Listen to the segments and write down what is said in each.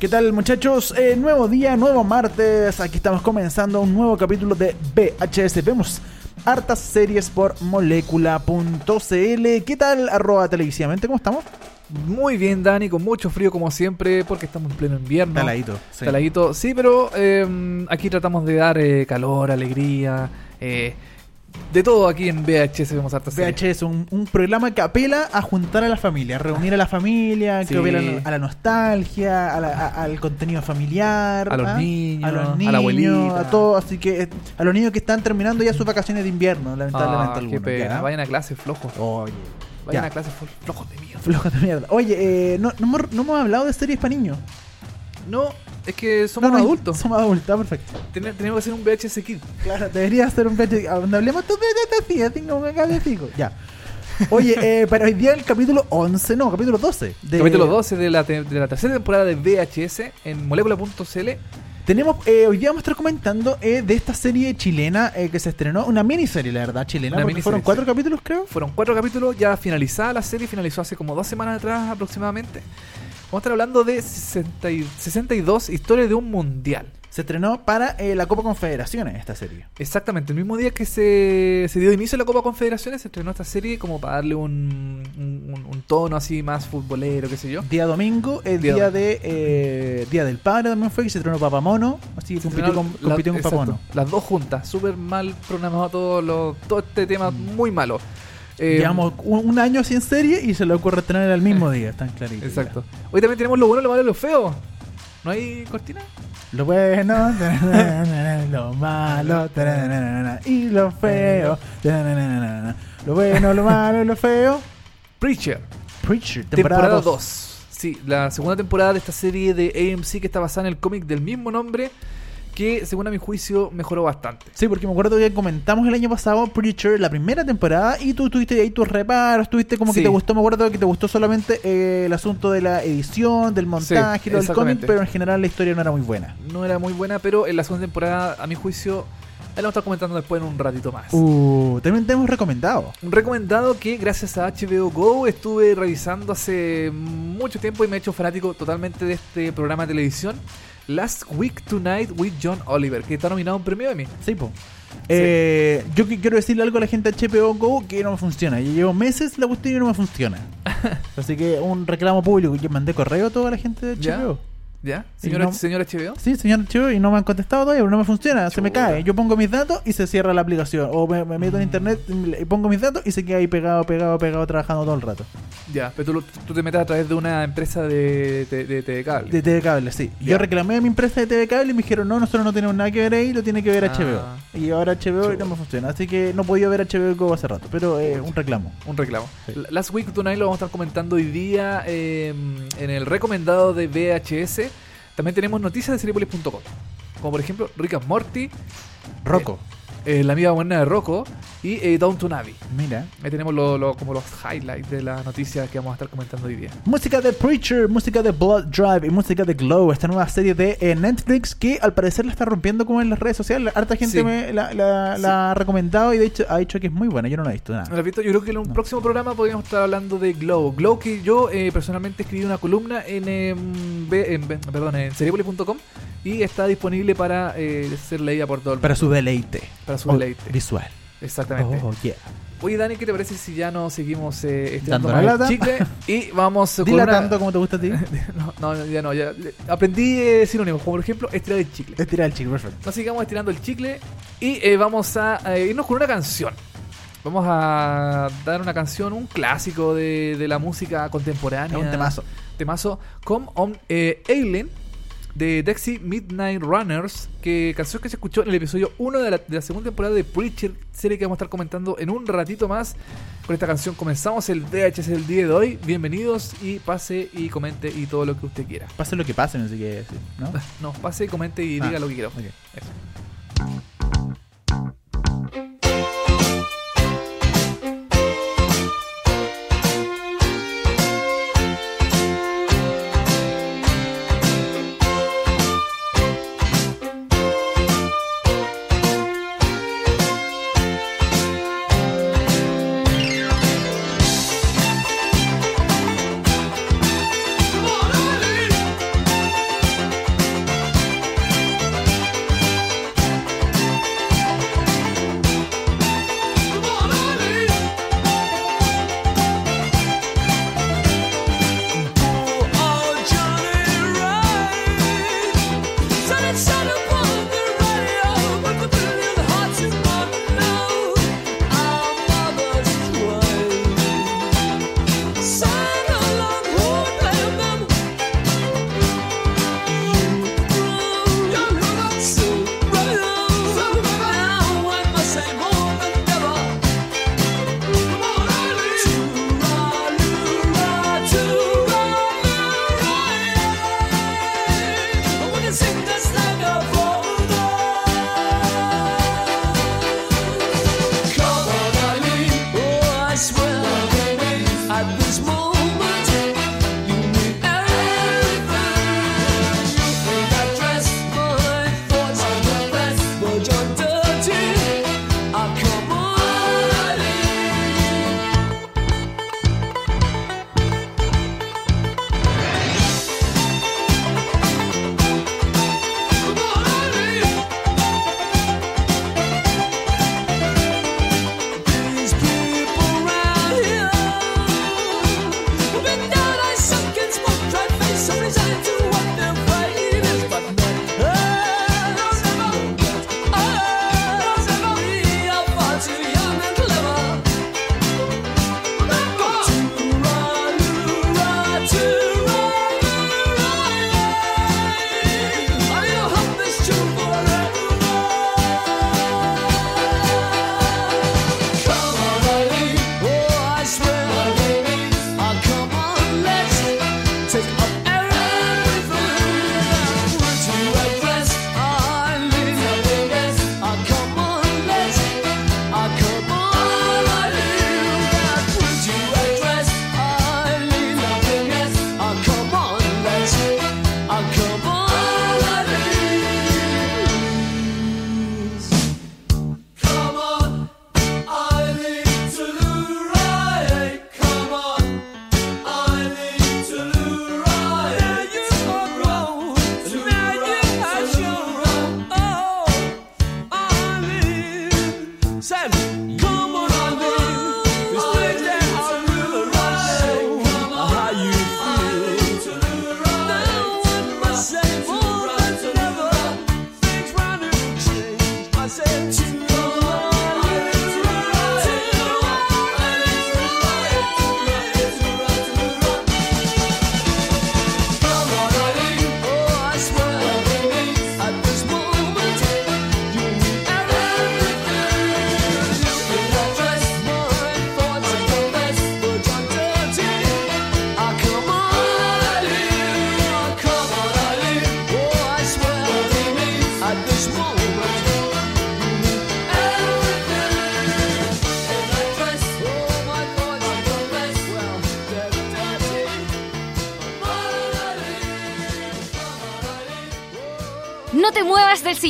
¿Qué tal muchachos? Eh, nuevo día, nuevo martes. Aquí estamos comenzando un nuevo capítulo de VHS. Vemos hartas series por molécula.cl. ¿Qué tal? Arroba televisivamente, ¿cómo estamos? Muy bien, Dani, con mucho frío como siempre, porque estamos en pleno invierno. Taladito. Sí. Taladito, sí, pero eh, aquí tratamos de dar eh, calor, alegría, eh, de todo aquí en VHS vemos hartas. VHS, un, un programa que apela a juntar a la familia, a reunir a la familia, Sí. que apela a la nostalgia, a la- a- al contenido familiar, A los ¿ah? niños, a los a la niños, abuelita. a todo, así que eh, a los niños que están terminando ya sus vacaciones de invierno, lamentablemente Ah, qué pena, ¿ya? vayan a clase flojos. Oye, Vayan ya. a clase flo- flojos de mierda. flojos de mierda. Oye, eh, no, no, hemos, no hemos hablado de series para niños. No, es que somos No, no, adultos. Somos adultos, perfecto. Ten- tenemos que hacer un VHS Kid. Claro, debería ser un VHS. Donde hablemos tú de acá de fijo. Ya. Oye, eh, para hoy día el capítulo 11, no, capítulo 12. de- Capítulo 12 de la, te- de la tercera temporada de VHS en molécula.cl. Tenemos, eh, hoy día vamos a estar comentando eh, de esta serie chilena eh, que se estrenó, una miniserie, la verdad, chilena, porque fueron cuatro capítulos, creo. Fueron cuatro capítulos, ya finalizada la serie, finalizó hace como dos semanas atrás aproximadamente. Vamos a estar hablando de 60 y- 62 historias de un mundial. Se estrenó para eh, la Copa Confederaciones esta serie. Exactamente, el mismo día que se, se dio inicio a la Copa Confederaciones, se estrenó esta serie como para darle un, un- tono así más futbolero, qué sé yo. Día domingo, el Día de eh, Día del Padre también fue, que se estrenó Papamono, así que compitió con, estrenaron la- compitió con Papamono. Las dos juntas, súper mal programado todo, lo, todo este tema, muy malo. Eh, Llevamos un, un año sin serie y se le ocurre estrenar el mismo día, tan clarito. ya. Exacto. Hoy también tenemos lo bueno, lo malo y lo feo. ¿No hay cortina? Lo bueno, lo malo, y lo feo. Lo bueno, lo malo y lo feo. Preacher. Preacher, Temporada temporada 2. 2. Sí, la segunda temporada de esta serie de AMC que está basada en el cómic del mismo nombre, que según a mi juicio mejoró bastante. Sí, porque me acuerdo que comentamos el año pasado Preacher, la primera temporada, y tú tuviste ahí tus reparos, tuviste como que te gustó, me acuerdo que te gustó solamente eh, el asunto de la edición, del montaje, Sí, lo del cómic, pero en general la historia no era muy buena. No era muy buena, pero en la segunda temporada, a mi juicio, ahí la vamos a estar comentando después en un ratito más. Uh, también te hemos recomendado. Un recomendado que gracias a HBO Go estuve revisando hace mucho tiempo y me he hecho fanático totalmente de este programa de televisión. Last Week Tonight with John Oliver, que está nominado a un premio Emmy. Sí, po. Eh, yo que- quiero decirle algo a la gente de HBO Go que no me funciona. Yo llevo meses la cuestión y no me funciona. Así que un reclamo público. Yo mandé correo a toda la gente de. HBO. ¿Ya? Y Señor, no- señor HBO. Sí, señor HBO, y no me han contestado todavía, pero no me funciona, se me cae. Yo pongo mis datos y se cierra la aplicación. O me, me meto en internet y pongo mis datos y se queda ahí pegado, pegado, pegado, trabajando todo el rato. Ya, pero tú, tú te metes a través de una empresa de, de, de, de cable. De TV Cable, sí. Ya. Yo reclamé a mi empresa de TV Cable y me dijeron, no, nosotros no tenemos nada que ver ahí, lo tiene que ver Ah. HBO. Y ahora HBO no me funciona. Así que no podía ver HBO Go hace rato, pero eh, un reclamo. Un reclamo. Sí. Last Week Tonight lo vamos a estar comentando hoy día eh, en el recomendado de VHS. También tenemos noticias de Seriepolis.com. Como por ejemplo Rick and Morty, Rocco, eh, La amiga buena de Rocco y eh, Downton Abbey. mira. Ahí tenemos lo- lo- como los highlights de la noticia que vamos a estar comentando hoy día. Música de Preacher, música de Blood Drive y música de Glow, esta nueva serie de eh, Netflix que al parecer la está rompiendo como en las redes sociales. Harta gente Sí. me la, la- la ha recomendado y de hecho ha dicho que es muy buena. Yo no la he visto ¿No nada. has visto? Yo creo que en un No. próximo programa podríamos estar hablando de Glow. Glow que yo eh, personalmente escribí una columna en, em, en, perdón, en seriepolis.com y está disponible para eh, ser leída por todo el Para mundo. su deleite. Para su Oh, deleite. Visual. Exactamente. Oh, yeah. Oye, Dani, ¿qué te parece si ya no seguimos eh, estirando más el lata. chicle? Y vamos con Dila una- tanto como te gusta a ti. no, no, ya no. Ya, aprendí eh, sinónimos, como por ejemplo estirar el chicle. Estirar el chico, perfecto. No sigamos estirando el chicle y eh, vamos a eh, irnos con una canción. Vamos a dar una canción, un clásico de, de la música contemporánea. Es un temazo. Temazo. Come on eh, Alien. De Dexy Midnight Runners, que canción que se escuchó en el episodio 1 de la, de la segunda temporada de Preacher, serie que vamos a estar comentando en un ratito más. Con esta canción comenzamos el VHS del día de hoy. Bienvenidos y pase y comente y todo lo que usted quiera. Pase lo que pase, no sé qué decir, ¿no? No, pase, comente y Ah, diga lo que quiera. ok. Eso.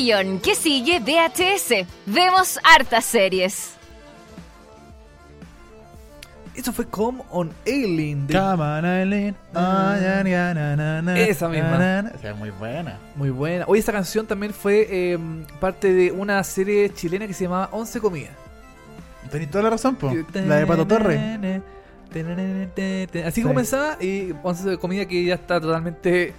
Sillón. ¿Qué sigue? VHS. Vemos hartas series. Eso fue Come on Aileen. de- Come on, Eileen. Ah, na, Esa misma. na, na. Esa es muy buena. Muy buena. Hoy esta canción también fue eh, parte de una serie chilena que se llamaba Once Comidas. Tenés toda la razón, po. La de Pato Torre. Así Sí. comenzaba y Once Comida que ya está totalmente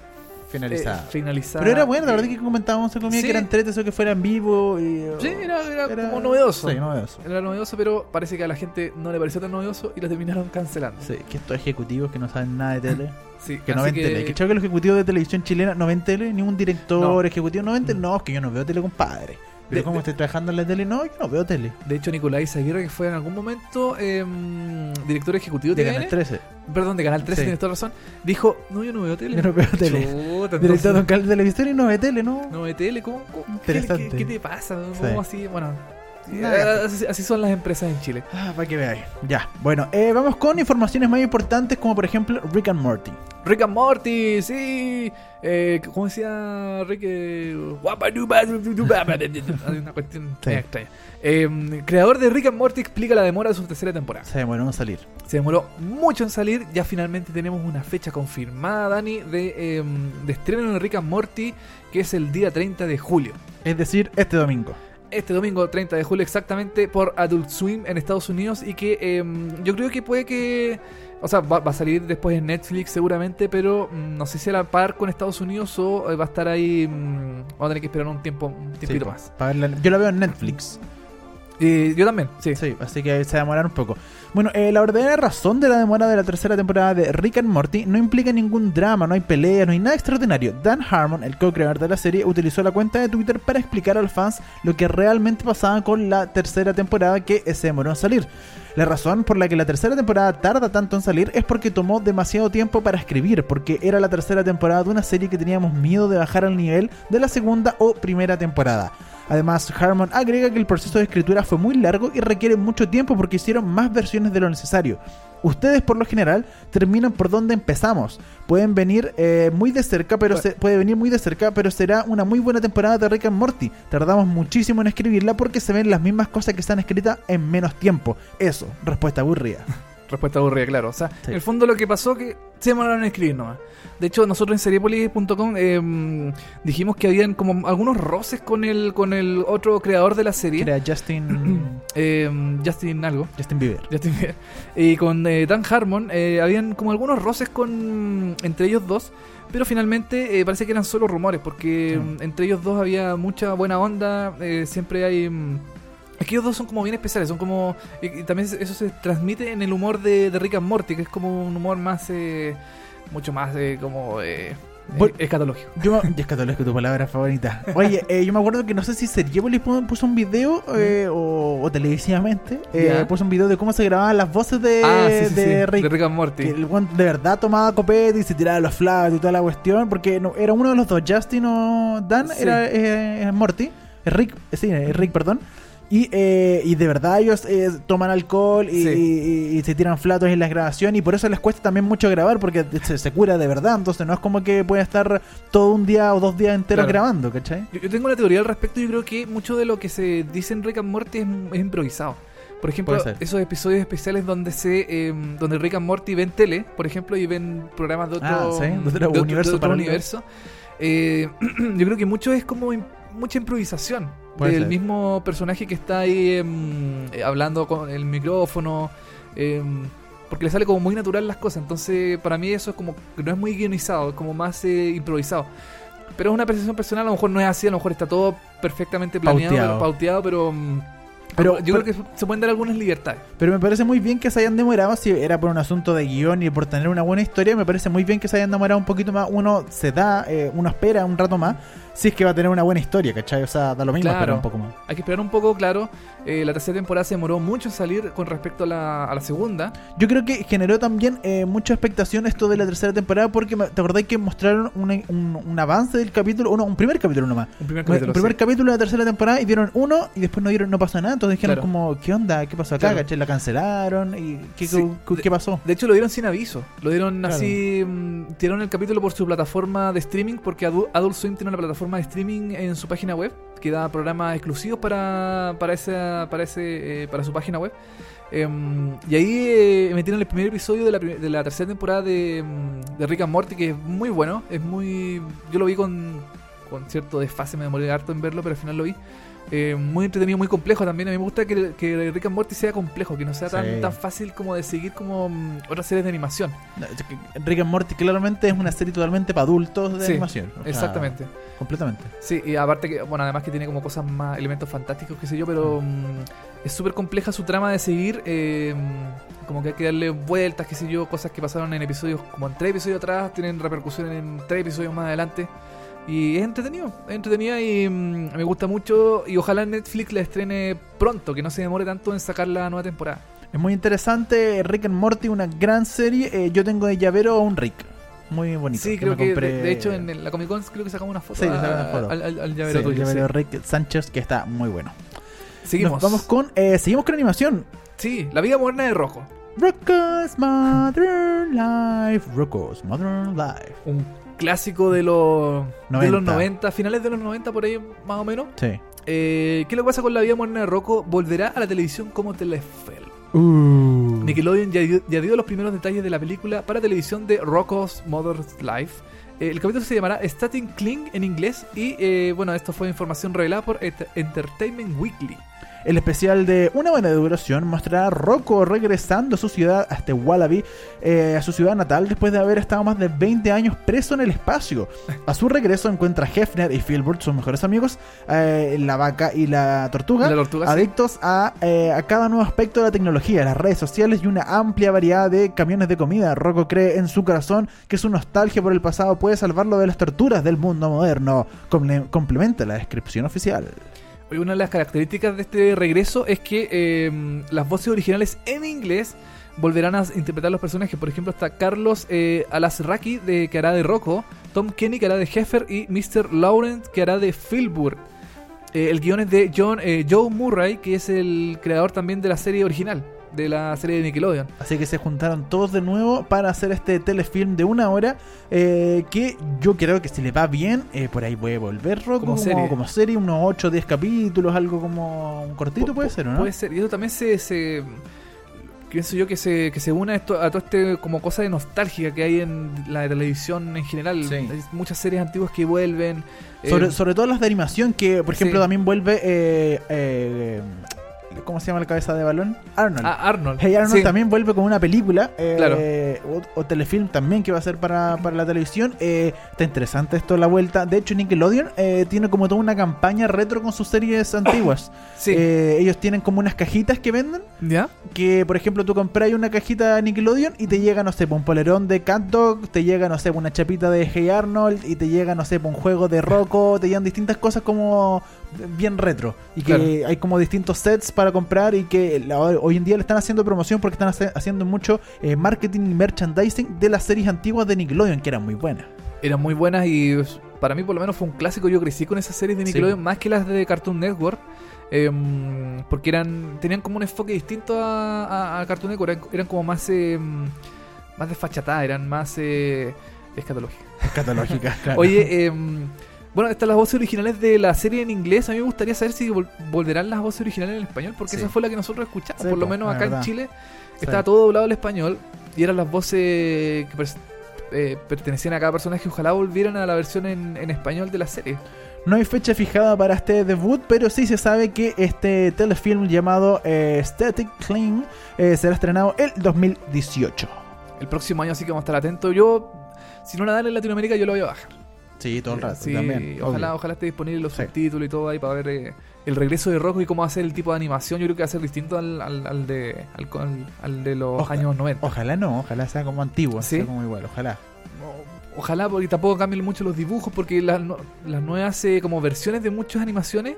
Finalizada. eh, finalizada. Pero era bueno, la Eh, verdad que comentábamos en comida sí. que eran tres eso que fuera en vivo. Y, Sí, era, era era- como novedoso. Sí, novedoso. Era novedoso, pero parece que a la gente no le pareció tan novedoso y lo terminaron cancelando. Sí, que estos ejecutivos que no saben nada de tele. Sí, Que no ven tele. Que creo que los ejecutivos de televisión chilena no ven tele, ningún director No. ejecutivo no ven tele. No, es que yo no veo tele, compadre. Pero De- como de- estoy trabajando en la tele, no, yo no veo tele. De hecho, Nicolás Aguirre, que fue en algún momento em, director ejecutivo de TVN, Canal 13. perdón, de Canal 13, Sí. tienes toda razón, dijo, no, yo no veo tele. Yo no veo tele. Chuta, Director de canal de televisión y no ve tele, ¿no? no ve tele, ¿cómo? cómo- qué- Interesante. ¿Qué, qué te pasa? Sí. ¿Cómo así? Bueno, Nada. así, así son las empresas en Chile. Ah, para que veáis. Ya, bueno, eh, vamos con informaciones más importantes como por ejemplo Rick and Morty. Rick and Morty, sí. Eh, ¿Cómo decía Rick? Eh, Hay una cuestión Sí. extraña. Eh, creador de Rick and Morty explica la demora de su tercera temporada. Se demoró en salir. Se demoró mucho en salir. Ya finalmente tenemos una fecha confirmada, Dani, de, eh, de estreno de Rick and Morty, que es el día 30 de julio. Es decir, este domingo. Este domingo 30 de julio exactamente por Adult Swim en Estados Unidos y que eh, yo creo que puede que... O sea, va, va a salir después en Netflix seguramente, pero mm, no sé si a la par con Estados Unidos o eh, va a estar ahí... mm, vamos a tener que esperar un tiempo, un tiempito Sí, más. para yo la veo en Netflix. Eh, yo también, sí. Sí, así que se demorar un poco. Bueno, eh, la verdadera razón de la demora de la tercera temporada de Rick and Morty no implica ningún drama, no hay pelea, no hay nada extraordinario. Dan Harmon, el co-creador de la serie, utilizó la cuenta de Twitter para explicar a los fans lo que realmente pasaba con la tercera temporada que se demoró en salir. La razón por la que la tercera temporada tarda tanto en salir es porque tomó demasiado tiempo para escribir, porque era la tercera temporada de una serie que teníamos miedo de bajar al nivel de la segunda o primera temporada. Además, Harmon agrega que el proceso de escritura fue muy largo y requiere mucho tiempo porque hicieron más versiones de lo necesario. Ustedes, por lo general, terminan por donde empezamos. Pueden venir eh, muy de cerca, pero Bueno. se, puede venir muy de cerca, pero será una muy buena temporada de Rick and Morty. Tardamos muchísimo en escribirla porque se ven las mismas cosas que están escritas en menos tiempo. Eso, respuesta aburrida. Respuesta aburrida, claro. O sea, Sí. en el fondo lo que pasó que se demoraron en escribir nomás. De hecho, nosotros en seriepolis.com eh, dijimos que habían como algunos roces con el con el otro creador de la serie, Era Justin, eh, Justin algo. Justin Bieber. Justin Bieber. Y con eh, Dan Harmon eh, habían como algunos roces con entre ellos dos, pero finalmente eh, parece que eran solo rumores, porque Sí. mm, entre ellos dos había mucha buena onda, eh, siempre hay... es que ellos dos son como bien especiales, son como... Y, y también eso se transmite en el humor de, de Rick and Morty, que es como un humor más... eh, mucho más eh, como... Eh, Bueno. escatológico. Yo me... Escatológico, tu palabra favorita. Oye, eh, yo me acuerdo que no sé si Seriepolis pu- puso un video eh, o, o televisivamente eh, puso un video de cómo se grababan las voces de, ah, sí, sí, de sí, Rick. de Rick and Morty. Que el weón de verdad tomaba copete y se tiraba los flags y toda la cuestión. Porque no, era uno de los dos, Justin o Dan, era eh, eh, Morty. Eh, Rick, sí, Rick, perdón. Y, eh, y de verdad ellos eh, toman alcohol y, Sí. y- y se tiran flatos en la grabación y por eso les cuesta también mucho grabar porque se, se cura de verdad. Entonces no es como que pueda estar todo un día o dos días enteros Claro. grabando, ¿cachai? Yo, yo tengo una teoría al respecto y creo que mucho de lo que se dice en Rick and Morty es, es improvisado. Por ejemplo, esos episodios especiales donde se eh, donde Rick and Morty ven tele, por ejemplo, y ven programas de otro, Ah, sí, de otro de universo de otro universo. Eh, yo creo que mucho es como mucha improvisación Puede del ser. mismo personaje que está ahí em, eh, hablando con el micrófono. em, porque le sale como muy natural las cosas. Entonces, para mí eso es como que no es muy guionizado, es como más eh, improvisado. Pero es una percepción personal, a lo mejor no es así, a lo mejor está todo perfectamente planeado, Pauteado. pero- pauteado, pero, mm, Pero- yo pero- creo que se pueden dar algunas libertades. Pero me parece muy bien que se hayan demorado, si era por un asunto de guion y por tener una buena historia, me parece muy bien que se hayan demorado un poquito más. Uno se da, eh, uno espera un rato más, si es que va a tener una buena historia, ¿cachai? O sea, da lo mismo Claro. esperar un poco más. Hay que esperar un poco, claro. eh, la tercera temporada se demoró mucho en salir con respecto a la, a la segunda. Yo creo que generó también eh, mucha expectación esto de la tercera temporada, porque te acordás que mostraron un, un- un avance del capítulo, uno, un primer capítulo nomás. Un primer Un capítulo. primer sí. capítulo de la tercera temporada y dieron uno y después no dieron, no pasó nada. Entonces dijeron Claro. como, ¿qué onda? ¿Qué pasó acá? Claro. ¿Cachai? La cancelaron y ¿qué, Sí, qué- de- qué pasó? De hecho, lo dieron sin aviso. Lo dieron así. mm, tiraron el capítulo por su plataforma de streaming. Porque Adu- Adult Swim tiene una plataforma de streaming en su página web. Que da programas exclusivos para, para, esa, para, ese, eh, para su página web. Em, y ahí eh, metieron el primer episodio de la, de la tercera temporada de, mm, de Rick and Morty. Que es muy bueno. Es muy. Yo lo vi con, con cierto desfase. Me demoré harto en verlo, pero al final lo vi. eh, muy entretenido, muy complejo también. A mí me gusta que, que Rick and Morty sea complejo, que no sea tan, Sí. tan fácil como de seguir como mm, otras series de animación. No, Rick and Morty claramente es una serie totalmente para adultos de Sí, animación. O sea, Exactamente. completamente. Sí, y aparte que, bueno, además que tiene como cosas más, elementos fantásticos, qué sé yo, pero mm, es súper compleja su trama de seguir. eh, mm, como que hay que darle vueltas, qué sé yo, cosas que pasaron en episodios, como en tres episodios atrás, tienen repercusión en tres episodios más adelante. Y es entretenido, es entretenida y mm, me gusta mucho. Y ojalá Netflix la estrene pronto, que no se demore tanto en sacar la nueva temporada. Es muy interesante. Rick and Morty, una gran serie. Eh, yo tengo de llavero a un Rick. Muy bonito. Sí, que creo que de, compré- de hecho en el- la Comic Con creo que sacamos una foto, Sí, a- una foto. al, al- al Sí, llavero el tuyo, llavero sí. Rick Sánchez, que está muy bueno. Seguimos. Nos vamos con. eh, seguimos con animación. Sí, la vida moderna de Rocco. Rocco's Modern Life. Rocco's Modern Life. un clásico de los 90. de los 90. 90, finales de los 90 por ahí más o menos. Sí. Eh, ¿Qué que pasa con la vida moderna de Rocco? Volverá a la televisión como Telefilm. Uh. Nickelodeon ya dio, ya dio los primeros detalles de la película para televisión de Rocco's Modern Life. Eh, el capítulo se llamará Static Cling en inglés y eh, bueno, esto fue información revelada por Ent- Entertainment Weekly. El especial de una buena duración mostrará a Rocco regresando a su ciudad, a este Wallaby, eh, a su ciudad natal, después de haber estado más de 20 años preso en el espacio. A su regreso encuentra a Hefner y Filbert, sus mejores amigos, eh, la vaca y la tortuga, La tortuga, sí. adictos a, eh, a cada nuevo aspecto de la tecnología, las redes sociales y una amplia variedad de camiones de comida. Rocco cree en su corazón que su nostalgia por el pasado puede salvarlo de las torturas del mundo moderno. Comple- complementa la descripción oficial. Una de las características de este regreso es que eh, las voces originales en inglés volverán a interpretar los personajes. Por ejemplo, está Carlos eh, Alasraki, de, que hará de Rocco, Tom Kenny, que hará de Heffer, y Mr. Laurent, que hará de Philbur. Eh, el guion es de John, eh, Joe Murray, que es el creador también de la serie original, de la serie de Nickelodeon. Así que se juntaron todos de nuevo para hacer este telefilm de una hora. eh, que yo creo que si le va bien, eh, por ahí puede volver Rocco Como como, serie. como serie, unos 8 o 10 capítulos, algo como un cortito, Pu- puede pu- ser, ¿o ¿no? Puede ser. Y eso también se. se pienso yo que se, que se une a, esto, a todo este como cosa de nostalgia que hay en la televisión en general. Sí. Hay muchas series antiguas que vuelven. eh, Sobre, sobre todo las de animación, que por ejemplo Sí. también vuelve. Eh, eh, ¿Cómo se llama la cabeza de balón? Arnold. a Arnold. Hey Arnold Sí. también vuelve con una película eh, Claro. o, o telefilm también que va a ser para, para la televisión. Eh, está interesante esto la vuelta. De hecho, Nickelodeon eh, tiene como toda una campaña retro con sus series antiguas. Sí. Eh, ellos tienen como unas cajitas que venden. ¿Ya? Que por ejemplo tú compras una cajita Nickelodeon y te llega, no sé, un polerón de Cat Dog, te llega, no sé, una chapita de Hey Arnold y te llega, no sé, un juego de Rocco, te llegan distintas cosas como bien retro. Y que Claro. hay como distintos sets para comprar y que la- hoy en día le están haciendo promoción porque están hace- haciendo mucho eh, marketing y merchandising de las series antiguas de Nickelodeon, que eran muy buenas. Eran muy buenas y para mí por lo menos fue un clásico. Yo crecí con esas series de Sí. Nickelodeon más que las de Cartoon Network. em, porque eran tenían como un enfoque distinto a, a- a Cartoon Network. Eran, eran como más em, más desfachatadas, eran más eh, escatológicas. Catológicas, claro. Oye, em, bueno, están las voces originales de la serie en inglés. A mí me gustaría saber si vol- volverán las voces originales en español, porque Sí. esa fue la que nosotros escuchamos. Sí, por lo menos acá en. Chile estaba todo doblado al español y eran las voces que eh, pertenecían a cada personaje. Ojalá volvieran a la versión en, en español de la serie. No hay fecha fijada para este debut, pero sí se sabe que este telefilm llamado eh, Static Clean eh, será estrenado el 2018. El próximo año, así que vamos a estar atentos. Yo, si no la dan en Latinoamérica, yo lo voy a bajar. Sí, todo el rato. Sí, también. ojalá, obvio. ojalá esté disponible los Sí. subtítulos y todo ahí para ver eh, el regreso de Rocco y cómo ser el tipo de animación. Yo creo que va a ser distinto al, al, al de, al, al- de los Oja- años 90. Ojalá no, ojalá sea como antiguo, ¿Sí? sea como igual, ojalá. Ojalá, porque tampoco cambien mucho los dibujos, porque las, las nuevas eh, como versiones de muchas animaciones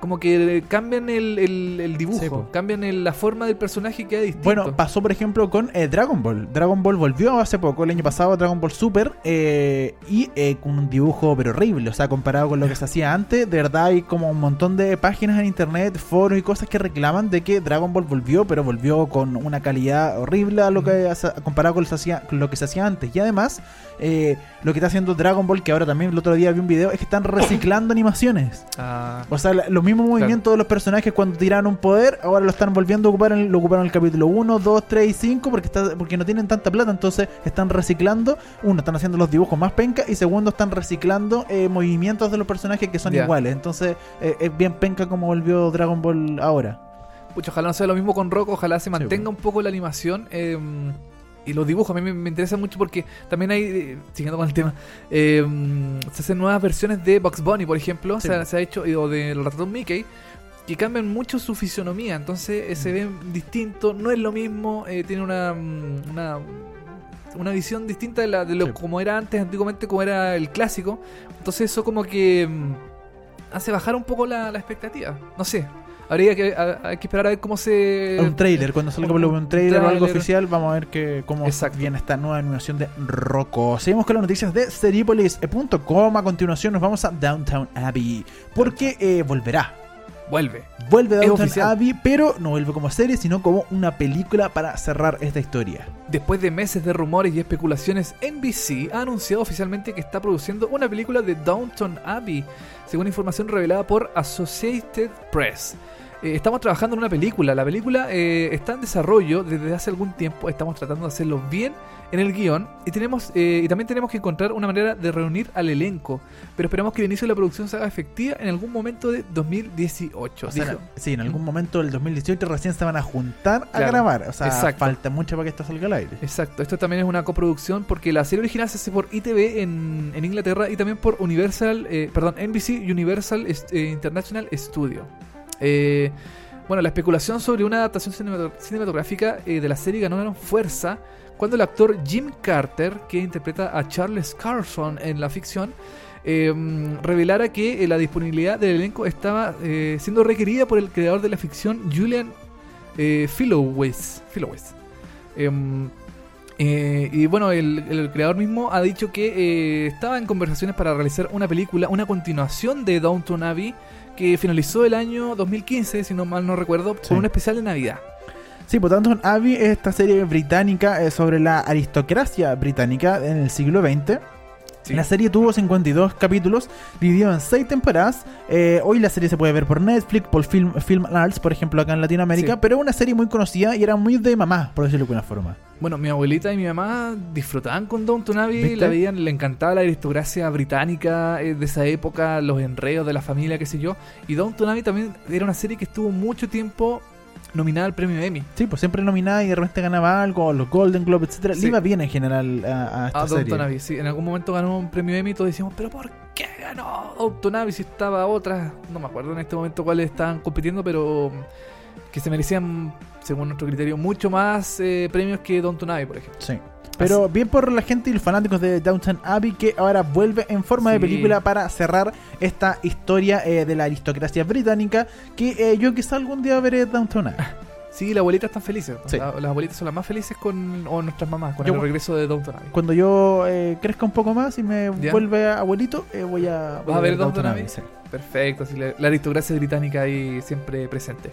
como que cambian el, el- el dibujo, Sí, cambian el- la forma del personaje y queda distinto. Bueno, pasó por ejemplo con eh, Dragon Ball. Dragon Ball volvió hace poco, el año pasado, Dragon Ball Super, eh, y eh, con un dibujo pero horrible. O sea, comparado con lo que se hacía antes, de verdad hay como un montón de páginas en internet, foros y cosas que reclaman de que Dragon Ball volvió, pero volvió con una calidad horrible a lo que comparado con lo, que se hacía, con lo que se hacía antes. Y además, eh, lo que está haciendo Dragon Ball, que ahora también el otro día vi un video, es que están reciclando animaciones. Ah, O sea, los mismos mismo movimiento de los personajes cuando tiraron un poder, ahora lo están volviendo a ocupar, en, lo ocuparon en el capítulo 1, 2, 3 y 5 porque, está, porque no tienen tanta plata, entonces están reciclando, uno, están haciendo los dibujos más penca y segundo, están reciclando eh, movimientos de los personajes que son iguales, entonces eh, es bien penca como volvió Dragon Ball ahora. Pucha, ojalá no sea lo mismo con Rock, ojalá se mantenga bueno. un poco la animación. eh, y los dibujos a mí me, me interesan mucho porque también hay, eh, siguiendo con el tema, eh, se hacen nuevas versiones de Bugs Bunny, por ejemplo, Sí. se, ha- se ha hecho, o del ratón Mickey, que cambian mucho su fisonomía, entonces eh, se ven distinto, no es lo mismo, eh, tiene una, mm, una una visión distinta de, la, de lo Sí. como era antes, antiguamente como era el clásico, entonces eso como que mm, hace bajar un poco la, la expectativa, no sé. Habría que, a- hay que esperar a ver cómo se... un trailer, cuando salga un- un trailer o algo oficial, vamos a ver que, cómo Exacto. viene esta nueva animación de Rocco. Seguimos con las noticias de Seriepolis.com. A continuación nos vamos a Downtown Abbey, porque eh, volverá. Vuelve. Vuelve Downtown. Abbey, pero no vuelve como serie, sino como una película para cerrar esta historia. Después de meses de rumores y especulaciones, NBC ha anunciado oficialmente que está produciendo una película de Downton Abbey, según información revelada por Associated Press. Eh, estamos trabajando en una película, la película eh, está en desarrollo desde hace algún tiempo, estamos tratando de hacerlo bien en el guion y tenemos eh, y también tenemos que encontrar una manera de reunir al elenco, pero esperamos que el inicio de la producción se haga efectiva en algún momento de 2018. O sea, dijo. sí, en algún momento del 2018 recién se van a juntar a grabar. O sea, exacto. falta mucho para que esto salga al aire. Exacto, esto también es una coproducción porque la serie original se hace por ITV en, en Inglaterra y también por Universal, perdón, NBC Universal International Studio. Eh, bueno, la especulación sobre una adaptación cinemato- cinematográfica eh, de la serie ganó fuerza cuando el actor Jim Carter, que interpreta a Charles Carlson en la ficción, eh, revelara que la disponibilidad del elenco estaba siendo requerida por el creador de la ficción, Julian eh, y bueno, el, el creador mismo ha dicho que estaba en conversaciones para realizar una película, una continuación de Downton Abbey, que finalizó el año 2015, si no mal no recuerdo, Sí. con un especial de Navidad. Sí, por tanto, Abbey es esta serie británica eh, sobre la aristocracia británica en el siglo XX. Sí. La serie tuvo 52 capítulos, dividido en 6 temporadas. Eh, hoy la serie se puede ver por Netflix, por Film, Film Arts, por ejemplo, acá en Latinoamérica, Sí. pero es una serie muy conocida y era muy de mamá, por decirlo de alguna forma. Bueno, mi abuelita y mi mamá disfrutaban con Downton Abbey, ¿Viste? la veían, le encantaba la aristocracia británica eh, de esa época, los enredos de la familia, qué sé yo. Y Downton Abbey también era una serie que estuvo mucho tiempo nominada al premio Emmy. Sí, pues siempre nominada y de repente ganaba algo, los Golden Globes, etcétera. Sí. Le iba bien en general a, a esta A serie. Abbey, sí. En algún momento ganó un premio Emmy y todos decíamos, ¿pero por qué ganó Downton Abbey si estaba otra? No me acuerdo en este momento cuáles estaban compitiendo, pero que se merecían, según nuestro criterio, mucho más eh, premios que Downton Abbey, por ejemplo. Sí. Pero bien por la gente y los fanáticos de Downton Abbey que ahora vuelve en forma de película para cerrar esta historia eh, de la aristocracia británica que eh, yo quizá algún día veré Downton Abbey. Sí, las abuelitas están felices. Sí. La- las abuelitas son las más felices con o nuestras mamás, con Yo- el regreso de Downton Abbey. Cuando yo eh, crezca un poco más y me Ya. vuelve abuelito, eh, voy a, voy a ver Downton Abbey, Abbey? sí. Perfecto, así la, la aristocracia británica ahí siempre presente.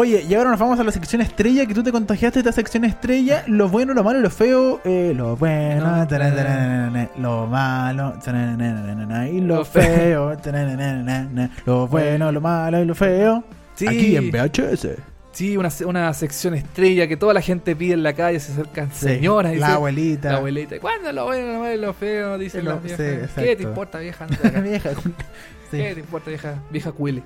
Oye, y ahora nos vamos a la sección estrella que tú te contagiaste de esta sección estrella. Lo bueno, lo malo lo feo. Eh, lo bueno, No, taranana, lo malo, taranana, y lo feo. taranana, Lo bueno, lo malo y lo feo. Sí, Aquí en VHS. sí una, una sección estrella que toda la gente pide en la calle, se acercan señoras y la abuelita. La abuelita. ¿Cuándo lo bueno, lo malo y lo feo? Dicen Lo- las sí. ¿Qué te importa, vieja? Acá. vieja. Sí, ¿Qué te importa, vieja? Vieja cuele.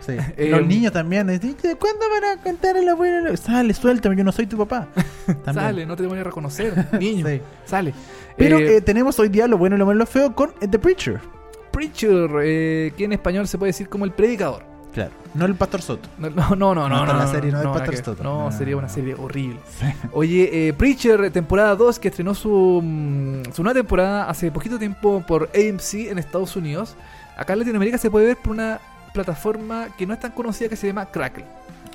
sí. Eh, Los niños también. dicen, ¿Cuándo van a contar el abuelo? Sale, suéltame, yo no soy tu papá. Sale, no te voy a reconocer, niño. Sí. Sale. Pero Eh, eh, tenemos hoy día lo bueno, lo malo y lo feo con The Preacher. Preacher, eh, que en español se puede decir como el predicador. Claro. No el Pastor Soto. No, no, no, no. No, no, está no, la serie, no, del nada Pastor que ver. Soto. No, No, sería una serie horrible. Oye, eh, Preacher, temporada 2, que estrenó su, mm, su nueva temporada hace poquito tiempo por AMC en Estados Unidos. Acá en Latinoamérica se puede ver por una plataforma que no es tan conocida que se llama Crackle.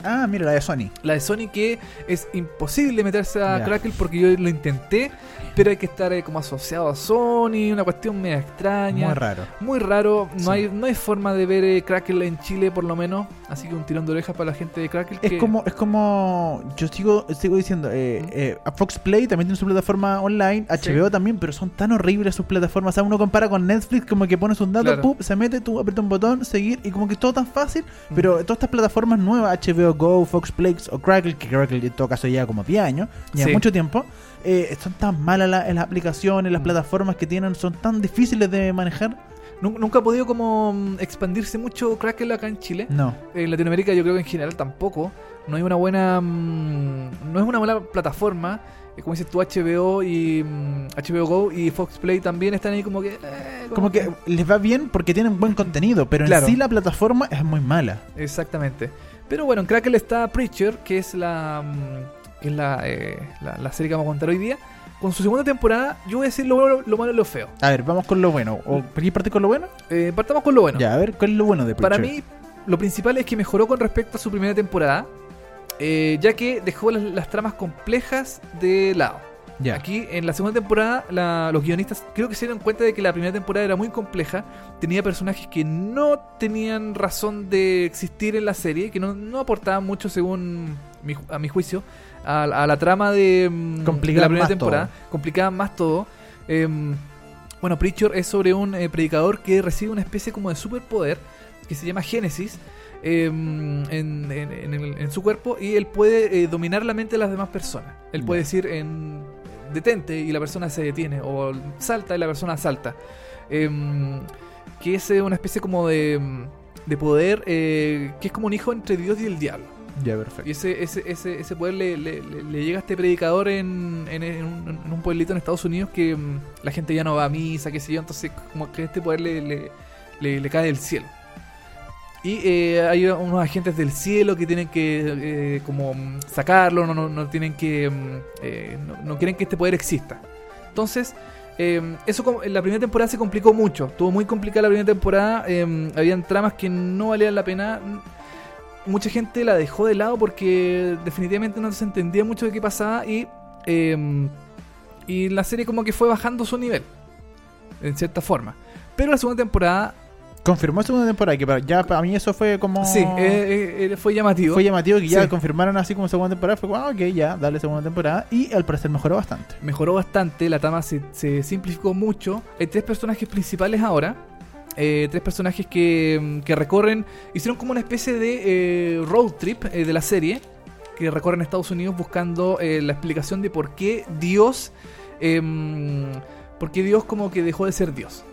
Ah, mira, la de Sony. La de Sony que es imposible meterse a. Crackle porque yo lo intenté, pero hay que estar eh, como asociado a Sony, una cuestión media extraña. Muy raro. Muy raro, no Sí. hay no hay forma de ver eh, Crackle en Chile por lo menos, así que un tirón de orejas para la gente de Crackle. Es que- como, es como, yo sigo, sigo diciendo, eh, a Fox Play también tiene su plataforma online, Sí. HBO también, pero son tan horribles sus plataformas. O sea, uno compara con Netflix, como que pones un dato, Claro. se mete, tú aprietas un botón, seguir, y como que es todo tan fácil. Pero todas estas plataformas nuevas, HBO Go, Fox Play o Crackle, que Crackle en todo caso lleva como 10 años, lleva Sí. mucho tiempo, eh, son tan malas la- las aplicaciones, las Mm. plataformas que tienen, son tan difíciles de manejar. Nun- Nunca ha podido como mm, expandirse mucho Crackle acá en Chile. No. En Latinoamérica yo creo que en general tampoco. No hay una buena... mm, no es una buena plataforma. Eh, Como dices tú, HBO y HBO Go y Fox Play también están ahí como que... eh, Como que les va bien porque tienen buen contenido, pero Claro. en sí la plataforma es muy mala. Exactamente. Pero bueno, en Crackle está Preacher, que es la mm, que es la, eh, la, la serie que vamos a contar hoy día. Con su segunda temporada, yo voy a decir lo, bueno, lo malo y lo feo. A ver, vamos con lo bueno. ¿O ¿Quieres partir con lo bueno? Eh, partamos con lo bueno. Ya, a ver, ¿cuál es lo bueno de Para Preacher? mí, lo principal es que mejoró con respecto a su primera temporada, eh, ya que dejó las, las tramas complejas de lado. Ya. Aquí, en la segunda temporada, la- los guionistas creo que se dieron cuenta de que la primera temporada era muy compleja, tenía personajes que no tenían razón de existir en la serie, que no, no aportaban mucho, según mi a mi juicio, a, a la trama de, mm, de la primera temporada. Complicaban más todo. Em, bueno, Preacher es sobre un eh, predicador que recibe una especie como de superpoder que se llama Génesis em, en, en- en el- en su cuerpo y él puede eh, dominar la mente de las demás personas. Él puede decir en detente y la persona se detiene o salta y la persona salta. Em, que es eh, una especie como de, de poder eh, que es como un hijo entre Dios y el diablo. Ya, Y perfecto. ese, ese, ese, ese poder le, le- le- le llega a este predicador en, en, en un, en un pueblito en Estados Unidos que mm, la gente ya no va a misa, qué sé yo, entonces como que este poder le- le cae del cielo. Y eh, hay unos agentes del cielo que tienen que eh, como mm, sacarlo, no, no, no tienen que mm, eh, no, no quieren que este poder exista. Entonces, eh, eso la primera temporada se complicó mucho. Estuvo muy complicada la primera temporada. eh, habían tramas que no valían la pena. Mucha gente la dejó de lado porque definitivamente no se entendía mucho de qué pasaba y, eh, y la serie como que fue bajando su nivel, en cierta forma. Pero la segunda temporada, Confirmó segunda temporada, que para, ya para mí eso fue como... sí, eh, eh, fue llamativo. Fue llamativo que ya Sí. confirmaron así como segunda temporada. Fue como, ah, ok, ya, dale segunda temporada. Y al parecer mejoró bastante. mejoró bastante, la trama se, se simplificó mucho. Hay tres personajes principales ahora. eh, tres personajes que, mm, que recorren, hicieron como una especie de eh, road trip eh, de la serie, que recorren Estados Unidos buscando eh, la explicación de por qué Dios, em, por qué Dios como que dejó de ser Dios.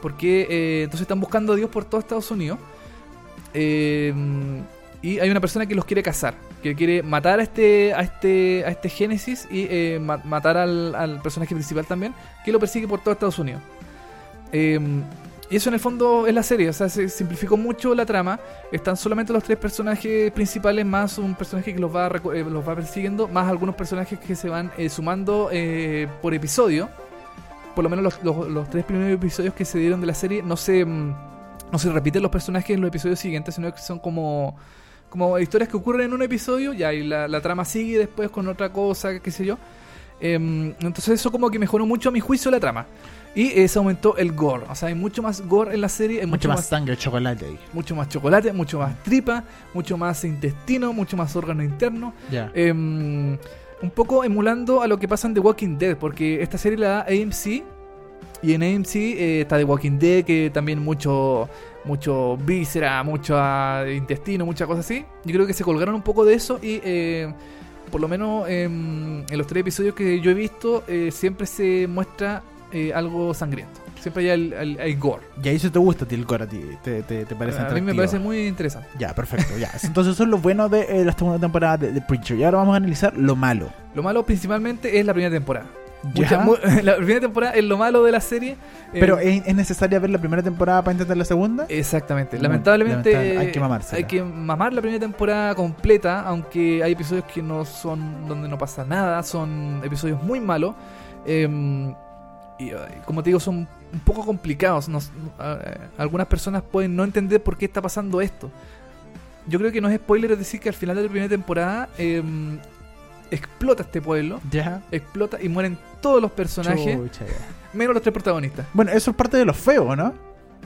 Porque eh, entonces están buscando a Dios por todo Estados Unidos. em, y hay una persona que los quiere cazar, que quiere matar a este, a este, a este Génesis y eh, ma- matar al, al personaje principal también, que lo persigue por todo Estados Unidos. Em, y eso en el fondo es la serie, o sea, se simplificó mucho la trama. Están solamente los tres personajes principales, más un personaje que los va, eh, los va persiguiendo, más algunos personajes que se van eh, sumando eh, por episodio. Por lo menos los, los- los tres primeros episodios que se dieron de la serie no se, mm, no se repiten los personajes en los episodios siguientes, sino que son como, como historias que ocurren en un episodio, ya y la, la trama sigue después con otra cosa, qué sé yo. Em, entonces eso como que mejoró mucho a mi juicio la trama. Y eh, se aumentó el gore. O sea, hay mucho más gore en la serie. Hay Mucho más sangre, chocolate mucho más chocolate, mucho más tripa, mucho más intestino, mucho más órgano interno. Ya. Em, un poco emulando a lo que pasa en The Walking Dead, porque esta serie la da AMC. Y en AMC eh, está The Walking Dead, que también mucho, mucho víscera, mucho ah, intestino, muchas cosas así. Yo creo que se colgaron un poco de eso y eh, por lo menos en los tres episodios que yo he visto eh, siempre se muestra algo sangriento. Siempre hay, el- el- hay gore. Y ahí eso te gusta a ti el core, a ti. Te, te, te parece a mí me atractivo. parece muy interesante. Ya, perfecto. Ya. Entonces eso es lo bueno de eh, la segunda temporada de, de Preacher. Y ahora vamos a analizar lo malo. Lo malo principalmente es la primera temporada. Mucha- mu- la primera temporada es lo malo de la serie. eh, Pero ¿es, es necesaria ver la primera temporada para intentar la segunda? Exactamente. Lamentablemente lamentable. Hay que mamársela. hay que mamar la primera temporada completa, aunque hay episodios que no son donde no pasa nada, son episodios muy malos. eh, y eh, como te digo, son un poco complicados. Nos- algunas personas pueden no entender por qué está pasando esto. yo creo que no es spoiler decir que al final de la primera temporada em, explota este pueblo, Ya. explota y mueren todos los personajes, Chucha, ya. menos los tres protagonistas. Bueno, eso es parte de lo feo, ¿no?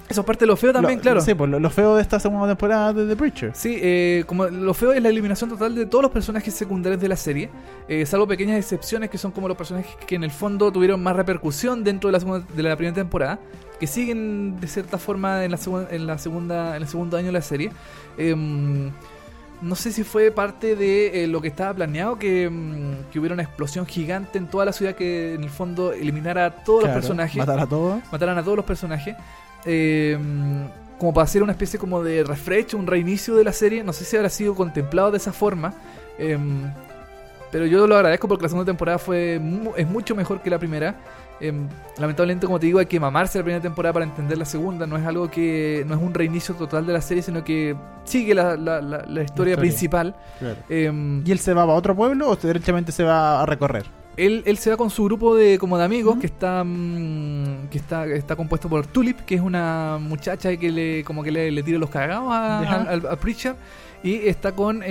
Eso es parte de lo feo también, Lo- claro. Sí, pues lo, lo feo de esta segunda temporada de The Preacher. Sí, eh, como lo feo es la eliminación total de todos los personajes secundarios de la serie, eh, salvo pequeñas excepciones que son como los personajes que en el fondo tuvieron más repercusión dentro de la, segunda, de la primera temporada, que siguen de cierta forma en la, segunda en la segunda en el segundo año de la serie. Em, no sé si fue parte de eh, lo que estaba planeado, que, mm, que hubiera una explosión gigante en toda la ciudad que en el fondo eliminara a todos Claro, los personajes Matar a todos. mataran a todos los personajes. Eh, como para hacer una especie como de refresh, un reinicio de la serie. No sé si habrá sido contemplado de esa forma. eh, pero yo lo agradezco porque la segunda temporada fue mu- es mucho mejor que la primera. Eh, lamentablemente, como te digo, hay que mamarse la primera temporada para entender la segunda. No es algo que. no es un reinicio total de la serie, sino que sigue la, la- la- la historia historia. principal. Eh, ¿Y él se va a otro pueblo o derechamente se va a recorrer? Él, él se va con su grupo de como de amigos que está mm, que está está compuesto por Tulip que es una muchacha que le como que le, le tira los cagados a, al- a Preacher y está con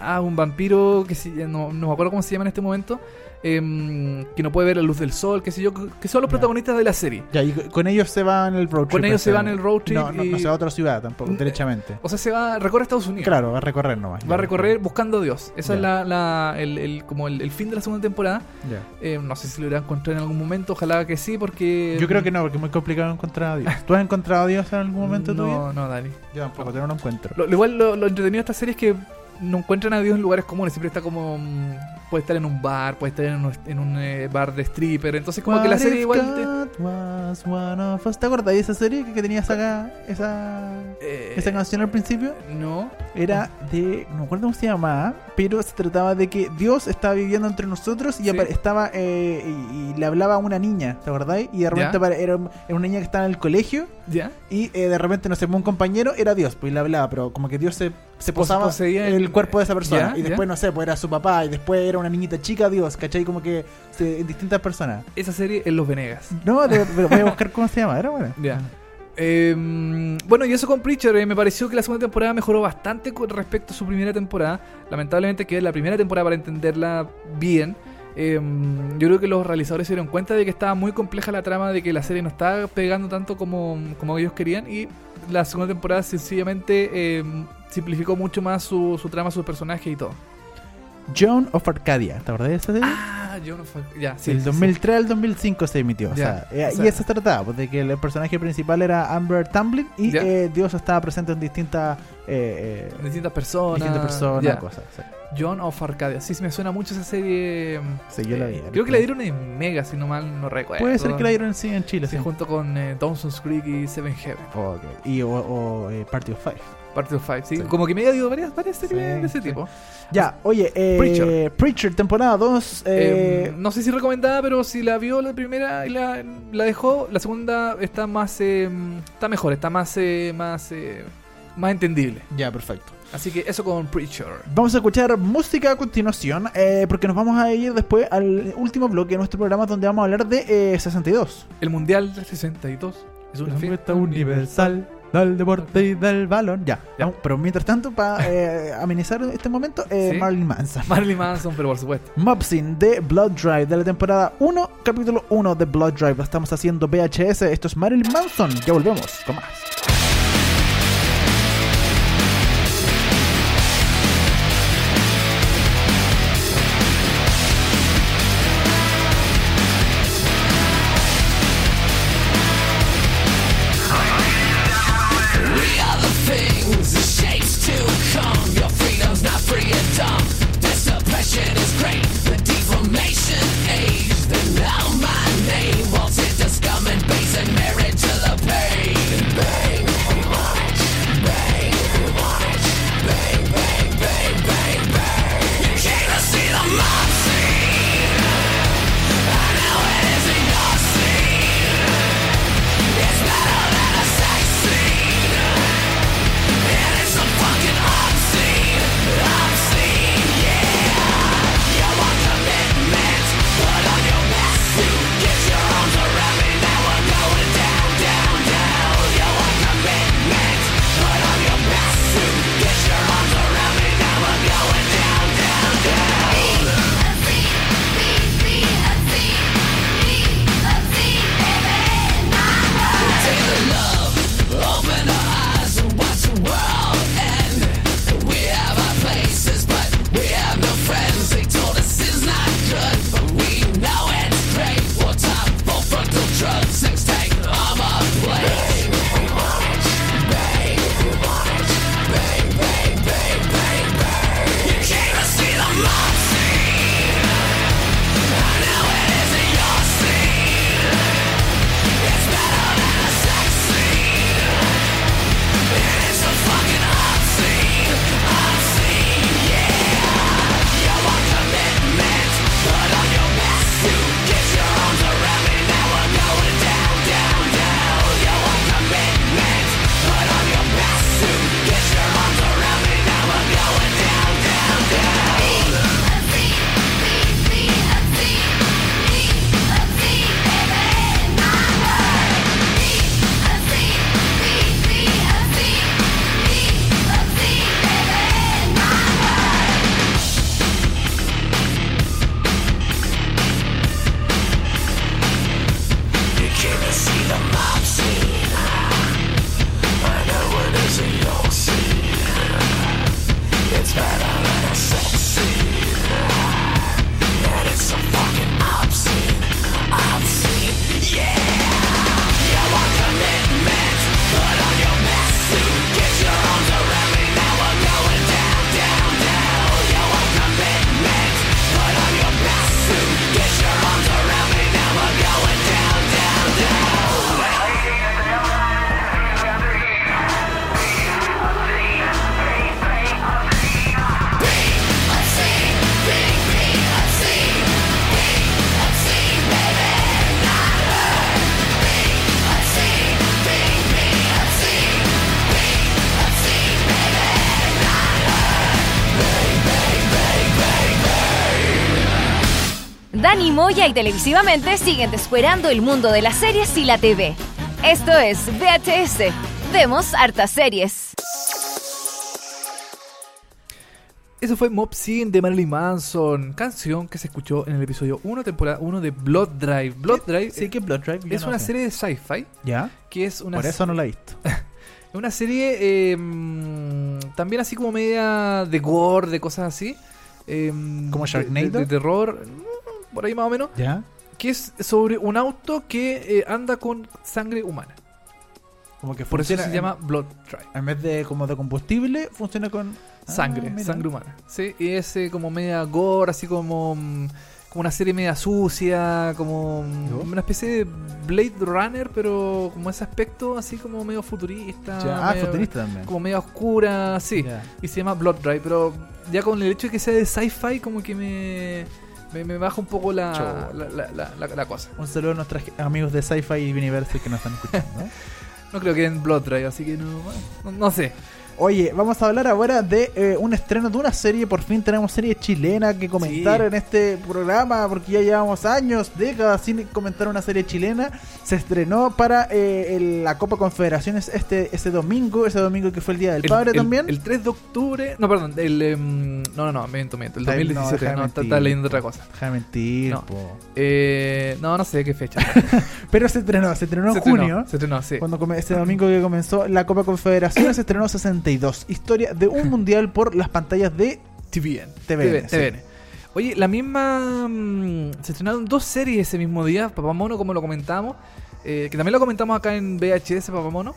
ah, un vampiro que si- no, no me acuerdo cómo se llama en este momento em, que no puede ver la luz del sol qué sé yo que son los Ya. protagonistas de la serie Ya, y con ellos se va en el road trip. Con ellos se ese. va en el road trip No, no, y- no se va a otra ciudad tampoco, derechamente. o sea se va recorre Estados Unidos Claro, va a recorrer nomás. va a recorrer buscando a Dios esa es la, la- el, el- como el, el fin de la segunda temporada Ya. Eh, no sé si lo irá a encontrar en algún momento ojalá que sí porque Yo creo que no, porque es muy complicado encontrar a Dios. ¿Tú has encontrado a Dios en algún momento de tu vida? no no Dani Yo tampoco, yo no lo encuentro. Lo, lo igual lo, lo entretenido de esta serie es que no encuentran a Dios en lugares comunes. Siempre está como. mm, puede estar en un bar, puede estar en un, en un eh, bar de stripper. Entonces, como que la serie igual. te- was one of us? ¿Te acuerdas de esa serie que, que tenías acá? Esa, eh, esa canción al principio. No. Era de. No me acuerdo cómo se llamaba, pero se trataba de que Dios estaba viviendo entre nosotros y Sí. estaba. eh, y, y le hablaba a una niña, ¿te acordáis? Y de repente era, era una niña que estaba en el colegio ¿Ya? y eh, de repente, no sé, un compañero era Dios, pues y le hablaba, pero como que Dios se, se Pos- posaba en el el- cuerpo de esa persona. Y después, no sé, pues era su papá y después era una niñita chica Dios, ¿cachai? Como que se- distintas personas. Esa serie en Los Venegas. No, de- pero voy a buscar cómo se llama, era bueno. Ya. Eh, bueno, y eso con Preacher, eh, me pareció que la segunda temporada mejoró bastante con respecto a su primera temporada. Lamentablemente que la primera temporada para entenderla bien. eh, yo creo que los realizadores se dieron cuenta de que estaba muy compleja la trama, de que la serie no estaba pegando tanto como, como ellos querían. Y la segunda temporada sencillamente eh, simplificó mucho más su, su trama, sus personajes y todo. John of Arcadia, ¿te acordás de esa serie? Ah, no fue. Ya, sí. Del sí, 2003 al 2005 se emitió. o sea, eh, o sea- y eso se trataba, pues, de que el personaje principal era Amber Tamblyn y eh, Dios estaba presente en distintas, eh, sí. eh, Distintas personas. distintas personas, cosas. sí. John of Arcadia. Sí, me suena mucho esa serie. Sí, yo la vi. Eh, creo que la dieron en Mega, si no mal no recuerdo. Puede ser que la dieron sí en Chile, Sí, sí. junto con eh, Dawson's Creek y Seven Heaven. Ok. Y o, o, eh, Party of Five. Party of Five, ¿sí? Sí. Como que me ha dio varias, varias series Sí, de ese tipo. Ya, oye, eh, Preacher. Preacher. temporada 2. Eh, Eh, no sé si recomendada, pero si la vio la primera y la, la dejó, la segunda está más eh, está mejor, está más eh, más eh, más entendible. ya, perfecto. Así que eso con Preacher. Vamos a escuchar música a continuación, eh, porque nos vamos a ir después al último bloque de nuestro programa donde vamos a hablar de eh, 62. El Mundial del 62 es una fiesta universal del deporte y del balón. Ya, Ya. pero mientras tanto, para amenizar este momento, eh, Sí. Marilyn Manson. Marilyn Manson, pero por supuesto. Mopsin de Blood Drive de la temporada 1, capítulo 1 de Blood Drive. Lo estamos haciendo VHS. Esto es Marilyn Manson. Ya volvemos con más. Y televisivamente siguen descuerando el mundo de las series y la TV. Esto es VHS. Vemos hartas series. Eso fue Mob Scene de Marilyn Manson, canción que se escuchó en el episodio 1, temporada 1 de Blood Drive. Blood Drive Sí, que Blood Drive. es no una sé. serie de sci-fi ¿Ya? que es una Por eso no la he visto. Es una serie eh, mm, también así como media de gore, de cosas así. eh, ¿Como de- Sharknado? De, de terror, por ahí más o menos. ¿Ya? Que es sobre un auto que eh, anda con sangre humana. Como que Por eso se en- llama Blood Drive. En vez de como de combustible, funciona con Ah, Sangre, sangre humana. Sí, y es eh, como media gore, así como, mm, como una serie media sucia, como mm, ¿Yo? una especie de Blade Runner, pero como ese aspecto así como medio futurista. Ya, Ah, medio- futurista también. Como media oscura, sí. Ya. Y se llama Blood Drive, pero ya con el hecho de que sea de sci-fi, como que me, me, me baja un poco la, la, la, la- la- la cosa. Un saludo a nuestros amigos de Sci-Fi Universe que nos están escuchando. ¿no? No creo que en Blood Drive, así que no, no, no sé. Oye, vamos a hablar ahora de eh, un estreno de una serie. Por fin tenemos serie chilena que comentar Sí. en este programa, porque ya llevamos años, décadas sin comentar una serie chilena. Se estrenó para eh, el- la Copa Confederaciones este, este domingo, ese domingo que fue el Día del El- Padre el- también. El 3 de octubre. No, perdón. El, em, no, no, no, miento, miento. El Está- 2017. deja de No, está, leyendo otra cosa. Deja de mentir, No. Eh, no, no sé qué fecha. Pero se estrenó, se estrenó en Se estrenó, junio. Se estrenó, sí. Cuando este domingo que comenzó la Copa Confederaciones se estrenó 62. Historia de un mundial por las pantallas de TVN. TVN, sí. TVN. Oye, la misma. mm, se estrenaron dos series ese mismo día, Papamono, como lo comentamos. eh, que también lo comentamos acá en VHS, Papamono.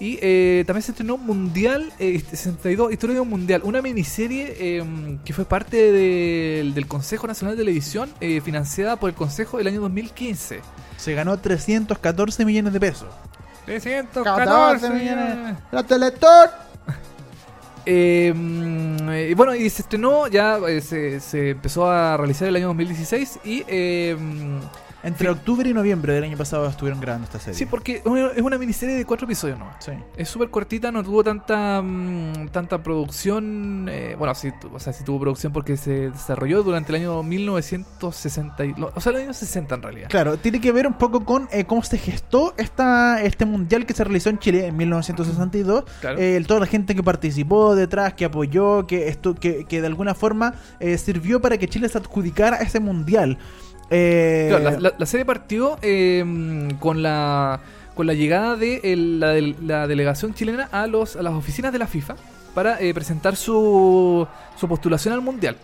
Y eh, también se estrenó Mundial eh, 62, Historia de un Mundial. Una miniserie eh, que fue parte del- del Consejo Nacional de Televisión, eh, financiada por el Consejo el año 2015. Se ganó 314 millones de pesos. 314 millones. La Teletón. Eh, bueno, y se estrenó, ya eh, se, se empezó a realizar el año 2016 y... eh, Entre octubre y noviembre del año pasado estuvieron grabando esta serie. sí, porque es una- miniserie de cuatro episodios, ¿no? Sí. Es súper cortita, no tuvo tanta mm, tanta producción. eh, bueno, sí, o sea, sí tuvo producción porque se desarrolló durante el año 1960. y- o sea, el año 60 en realidad. Claro, tiene que ver un poco con eh, cómo se gestó esta, este mundial que se realizó en Chile en 1962. Claro. Eh, toda la gente que participó detrás, que apoyó, que esto, que, que de alguna forma eh, sirvió para que Chile se adjudicara ese mundial. Eh, la, serie partió mm, con la con la llegada de la, del- la delegación chilena a los a las oficinas de la FIFA para eh, presentar su, su postulación al mundial.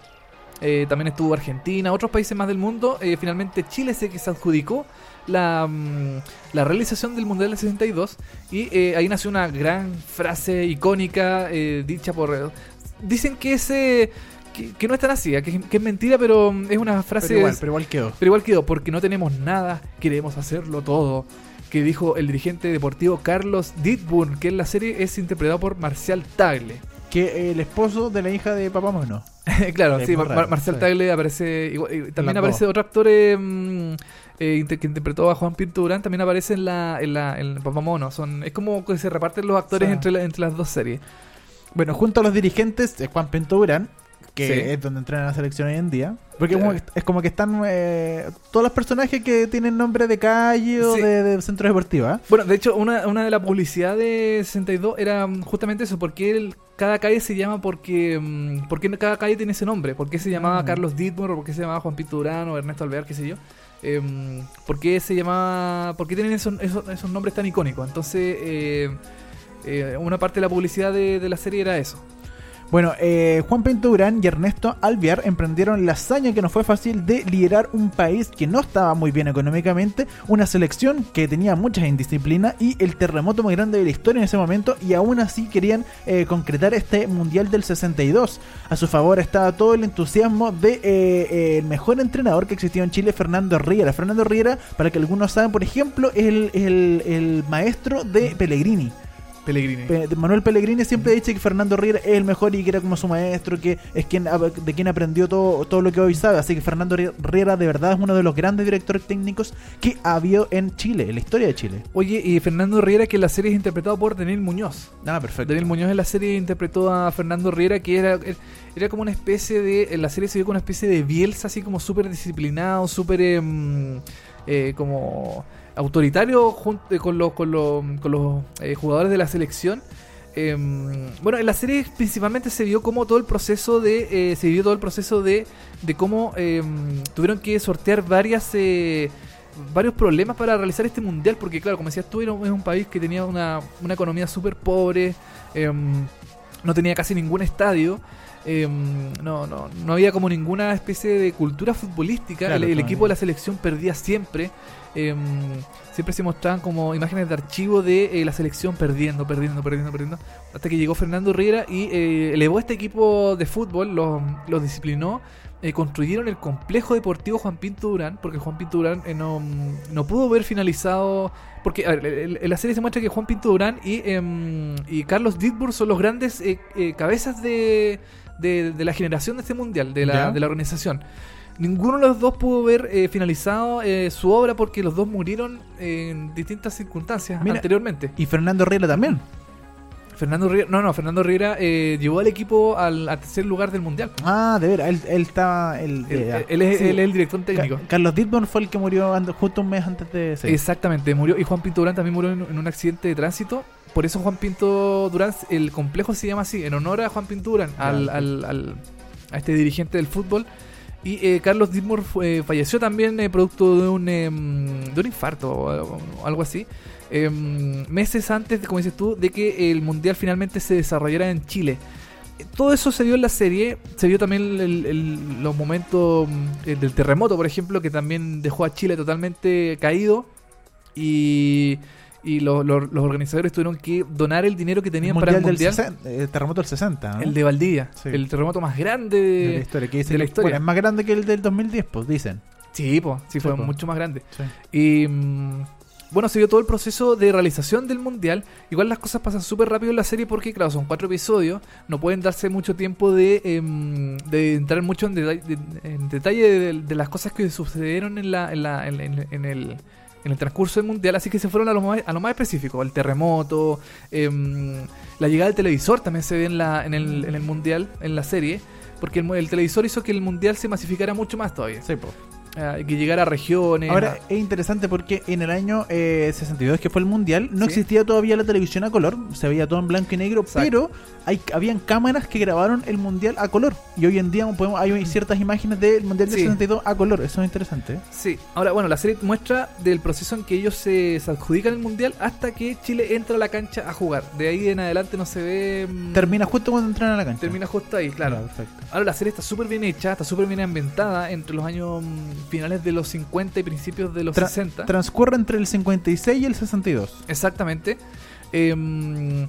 Eh, también estuvo Argentina, otros países más del mundo. Finalmente Chile se se adjudicó la, mm, la realización del Mundial del 62 y ahí nació una gran frase icónica dicha por... Dicen que ese... Que, que no es tan así, que, que es mentira, pero mm, es una frase... pero igual, pero igual quedó. Pero igual quedó, porque no tenemos nada, queremos hacerlo todo. Que dijo el dirigente deportivo Carlos Ditburn, que en la serie es interpretado por Marcial Tagle. Que el esposo de la hija de Papá Mono. claro, Es sí, muy Mar- raro, Marcial sí. Tagle aparece. igual- y también aparece otro actor eh, mm, eh, que interpretó a Juan Pinto Durán, también aparece en la en la en Papá Mono. Son, es como que se reparten los actores entre, la- entre las dos series. Bueno, junto a los dirigentes de Juan Pinto Durán, que Sí. es donde entrena la selección hoy en día. Porque Eh. como que- es como que están eh, todos los personajes que tienen nombre de calle o Sí. de, de centro deportivo. ¿ah? Bueno, de hecho, una, una de la publicidad de 62 era mm, justamente eso, porque cada calle se llama porque, mm, porque cada calle tiene ese nombre, porque se llamaba Ah. Carlos Dittmore, o porque se llamaba Juan Pito Durán o Ernesto Alvear, qué sé yo. em, por qué se llamaba, por qué tienen esos, esos, esos nombres tan icónicos. Entonces, eh, eh, una parte de la publicidad de, de la serie era eso. Bueno, eh, Juan Pinto Durán y Ernesto Alviar emprendieron la hazaña que no fue fácil de liderar un país que no estaba muy bien económicamente, una selección que tenía muchas indisciplinas y el terremoto más grande de la historia en ese momento y aún así querían eh, concretar este Mundial del 62. A su favor estaba todo el entusiasmo de eh, eh, el mejor entrenador que existió en Chile, Fernando Riera. Fernando Riera, para que algunos saben, por ejemplo, es el maestro de Pellegrini. Pellegrini. Pe- Manuel Pellegrini siempre dice que Fernando Riera es el mejor y que era como su maestro, que es quien de quien aprendió todo, todo lo que hoy sabe. Así que Fernando Ri- Riera de verdad es uno de los grandes directores técnicos que ha habido en Chile, en la historia de Chile. Oye, y Fernando Riera, que en la serie es interpretado por Daniel Muñoz. Ah, perfecto. Daniel Muñoz en la serie interpretó a Fernando Riera, que era, era como una especie de. En la serie se vio como una especie de Bielsa, así como súper disciplinado, súper. em, eh, como autoritario junto, con los, con los, con los eh, jugadores de la selección. Em, bueno, en la serie principalmente se vio como todo el proceso de. eh, se vivió todo el proceso de, de cómo em, tuvieron que sortear varias. eh, varios problemas para realizar este mundial, porque claro, como decías tú, era un- es un país que tenía una, una economía súper pobre, em, no tenía casi ningún estadio, no, no, no había como ninguna especie de cultura futbolística, Claro, el, equipo de la selección perdía siempre, em, siempre se mostraban como imágenes de archivo de eh, la selección perdiendo, perdiendo, perdiendo, perdiendo, hasta que llegó Fernando Riera y eh, elevó este equipo de fútbol, los los disciplinó, eh, construyeron el complejo deportivo Juan Pinto Durán, porque Juan Pinto Durán eh, no, no pudo ver finalizado. Porque a ver, el- el- en la serie se muestra que Juan Pinto Durán y, em, y Carlos Ditburg son los grandes eh, eh, cabezas de, de, de la generación de este mundial, de la, Ya. de la organización. Ninguno de los dos pudo ver eh, finalizado eh, su obra porque los dos murieron en distintas circunstancias Mira. anteriormente. Y Fernando Riera también. Fernando Riera, no, no, Fernando Riera eh, llevó al equipo al, al tercer lugar del mundial. Ah, de veras, él, él estaba... Él, Él, eh, él es, sí. él es el director técnico. Ca- Carlos Ditborn fue el que murió justo un mes antes de... sí. Exactamente, murió. Y Juan Pinto Durán también murió en, en un accidente de tránsito. Por eso Juan Pinto Durán, el complejo se llama así, en honor a Juan Pinto Durán, al, al- al- a este dirigente del fútbol. Y eh, Carlos Ditmur fue- falleció también eh, producto de un, em, de un infarto o algo, así. em, meses antes, como dices tú, de que el Mundial finalmente se desarrollara en Chile. Eh, Todo eso se vio en la serie, se vio también el- los momentos eh, del terremoto, por ejemplo, que también dejó a Chile totalmente caído y, y lo- lo- los organizadores tuvieron que donar el dinero que El tenían para el del Mundial, 60, el terremoto del 60, ¿no? el de Valdivia, Sí. el terremoto más grande de la historia. Que dice de la historia. bueno, es más grande que el del 2010, pues dicen. Sí, po, sí, Sí, fue po. mucho más grande. Sí. Y mm, bueno, se vio todo el proceso de realización del mundial. Igual las cosas pasan súper rápido en la serie porque, claro, son cuatro episodios. No pueden darse mucho tiempo de, em, de entrar mucho en, deta- de- en detalle de, de las cosas que sucedieron en, la, en, la- en- en- en el, en el transcurso del mundial. Así que se fueron a lo más, a lo más específico: el terremoto, em, la llegada del televisor también se ve en, la, en, el, en el mundial, en la serie. Porque el, el televisor hizo que el mundial se masificara mucho más todavía. Sí, pues. Ah, que llegara a regiones. Ahora es interesante porque en el año eh, 62 que fue el mundial no Sí. existía todavía la televisión a color, se veía todo en blanco y negro, Exacto. pero hay habían cámaras que grabaron el mundial a color y hoy en día podemos, hay ciertas imágenes del mundial del Sí. 62 a color, eso es interesante. Sí, ahora bueno, la serie muestra del proceso en que ellos se, se adjudican el mundial hasta que Chile entra a la cancha a jugar. De ahí en adelante no se ve. mm, Termina justo cuando entran a la cancha. termina justo ahí, claro. Ya, perfecto. Ahora la serie está súper bien hecha, está súper bien ambientada entre los años mm, finales de los 50 y principios de los Tra- 60. Transcurre entre el 56 y el 62. Exactamente. Em,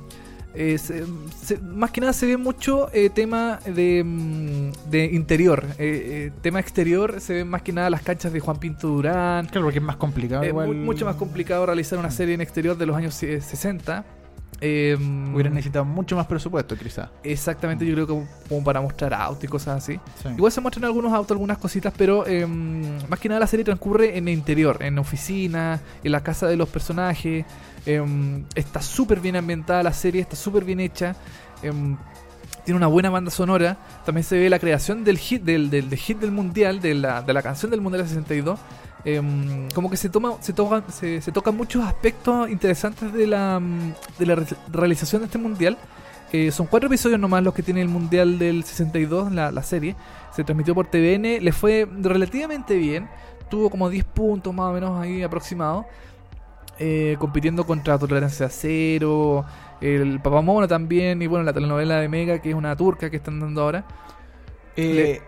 eh, se- se- más que nada se ve mucho eh, tema de, mm, de interior. Eh, eh, tema exterior se ven más que nada las canchas de Juan Pinto Durán. Claro, porque es más complicado. Es igual. mu- mucho más complicado realizar una serie en exterior de los años eh, 60. Em, Hubieran necesitado mucho más presupuesto, quizá. exactamente, yo creo que como, como para mostrar autos y cosas así. Sí. Igual se muestran algunos autos, algunas cositas, pero em, más que nada la serie transcurre en el interior, en oficinas, en la casa de los personajes. Em, está súper bien ambientada la serie, está súper bien hecha. Tiene una buena banda sonora. También se ve la creación del hit del, del, del hit del mundial, de la, de la canción del mundial del 62. Em, como que se toma se tocan se, tocan muchos aspectos interesantes de la, mm, de la re- realización de este mundial. Eh, son cuatro episodios nomás los que tiene el mundial del 62, la, la serie. Se transmitió por TVN, le fue relativamente bien. tuvo como 10 puntos más o menos ahí aproximados. Eh, compitiendo contra Tolerancia Cero, el Papamono también, y bueno, la telenovela de Mega, que es una turca que están dando ahora. Eh,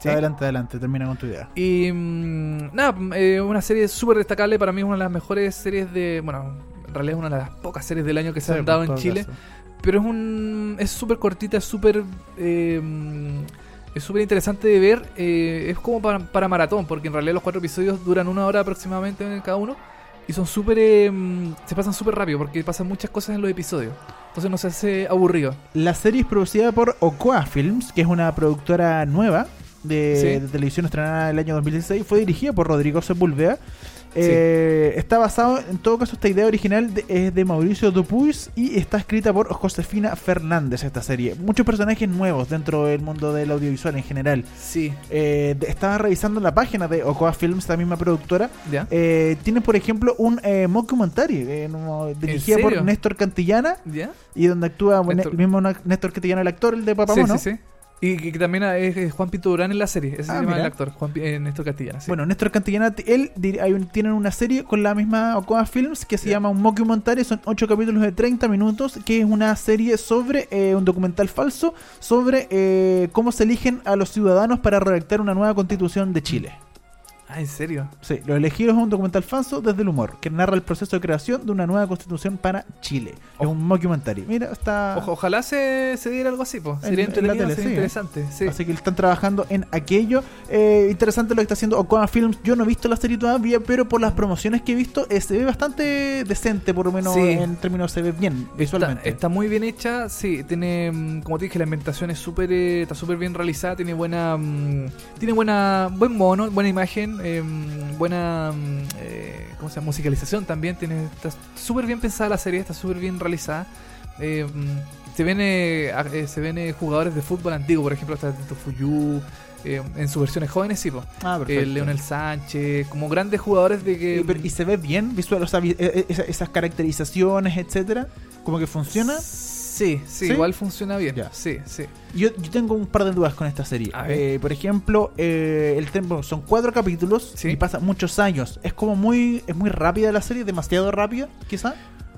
¿Sí? Adelante, adelante, termina con tu idea. Y mm, nada, mm, eh, una serie súper destacable, para mí es una de las mejores series de, bueno, en realidad es una de las pocas series del año que se han dado en Chile. caso. Pero es un es súper cortita, es súper eh, mm, es súper interesante de ver. eh, es como para, para maratón, porque en realidad los cuatro episodios duran una hora aproximadamente cada uno. Y son súper... eh, se pasan súper rápido, porque pasan muchas cosas en los episodios. Entonces no se hace aburrido. La serie es producida por Okoa Films, que es una productora nueva de, Sí. de televisión estrenada en el año 2016. Fue dirigida por Rodrigo Sepúlveda. Eh, Está basado, en todo caso, esta idea original de- es de Mauricio Dupuis y está escrita por Josefina Fernández, esta serie. Muchos personajes nuevos dentro del mundo del audiovisual en general. Sí, Eh, estaba revisando la página de Okoa Films, la misma productora. ¿ya? Eh, tienen, por ejemplo, un eh, mockumentary eh, dirigida por? Néstor Cantillana ¿Ya? y donde actúa Néstor. el mismo Néstor Cantillana, el actor, el de Papá Sí, Mono. sí, sí. Y que, también es, Juan Pinto Durán en la serie. Ese Ah, se llama mira. el actor, Juan eh, Néstor Castillana. sí. Bueno, Néstor Cantillana, t- él hay un- tienen una serie con la misma Okoa Films que se llama un mockumentary, son 8 capítulos de 30 minutos, que es una serie sobre eh, un documental falso sobre eh, cómo se eligen a los ciudadanos para redactar una nueva constitución de Chile. Ah, ¿en serio? Sí, Los elegidos es un documental falso desde el humor, que narra el proceso de creación de una nueva constitución para Chile. Es Ojo. un mockumentary. Mira, está... Ojo- ojalá se, se diera algo así, pues. En- Sería en la tele, sería sí, interesante. Sí. Así que están trabajando en aquello. Eh, interesante lo que está haciendo Okoa Films. Yo no he visto la serie todavía, pero por las promociones que he visto, eh, se ve bastante decente, por lo menos Sí. en términos se ve bien visualmente. Está, está muy bien hecha, sí, tiene, mm, como te dije, la ambientación es súper, eh, está súper bien realizada, tiene buena, mm, tiene buena, buen mono, buena imagen, eh, mm, buena, mm, eh, ¿cómo se llama? Musicalización también, tiene, está súper bien pensada la serie, está súper bien realizada. Eh, mm, se ven, eh, se ven jugadores de fútbol antiguo, por ejemplo, está Tito Fuyu, en sus versiones jóvenes, sí, ah, Eh, Leonel Sánchez, como grandes jugadores de que... Y, pero- y se ve bien visual, o sea, vi- eh, eh, esa- esas caracterizaciones, etcétera. Como que funciona. Sí, sí, ¿Sí? igual funciona bien. Ya. Sí, sí. Yo, yo tengo un par de dudas con esta serie. A ver. Eh, por ejemplo, eh, el tiempo son cuatro capítulos Sí. y pasan muchos años. Es como muy, es muy rápida la serie, demasiado rápida, quizá.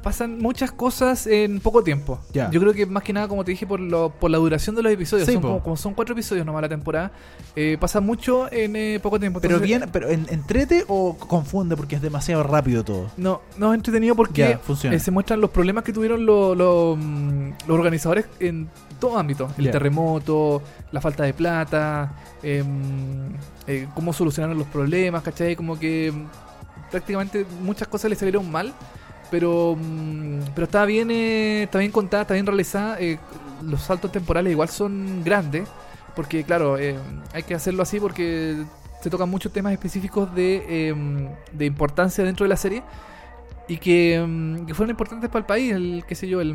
Pasan muchas cosas en poco tiempo. Ya. Yo creo que más que nada, como te dije, por, lo, por la duración de los episodios. Sí, son como, como son cuatro episodios nomás la temporada. eh, pasa mucho en eh, poco tiempo. Pero bien, pero en- entrete o confunde porque es demasiado rápido todo. No, no es entretenido porque eh, se muestran los problemas que tuvieron los, los, mm, los organizadores en todo ámbito. El terremoto, la falta de plata, em, eh, cómo solucionaron los problemas, ¿cachai? Como que mm, prácticamente muchas cosas le salieron mal. Pero, mm, pero está bien eh, está bien contada, está bien realizada. eh, los saltos temporales igual son grandes. Porque, claro, eh, hay que hacerlo así porque se tocan muchos temas específicos de, eh, de importancia dentro de la serie y que, mm, que fueron importantes para el país, el qué sé yo, el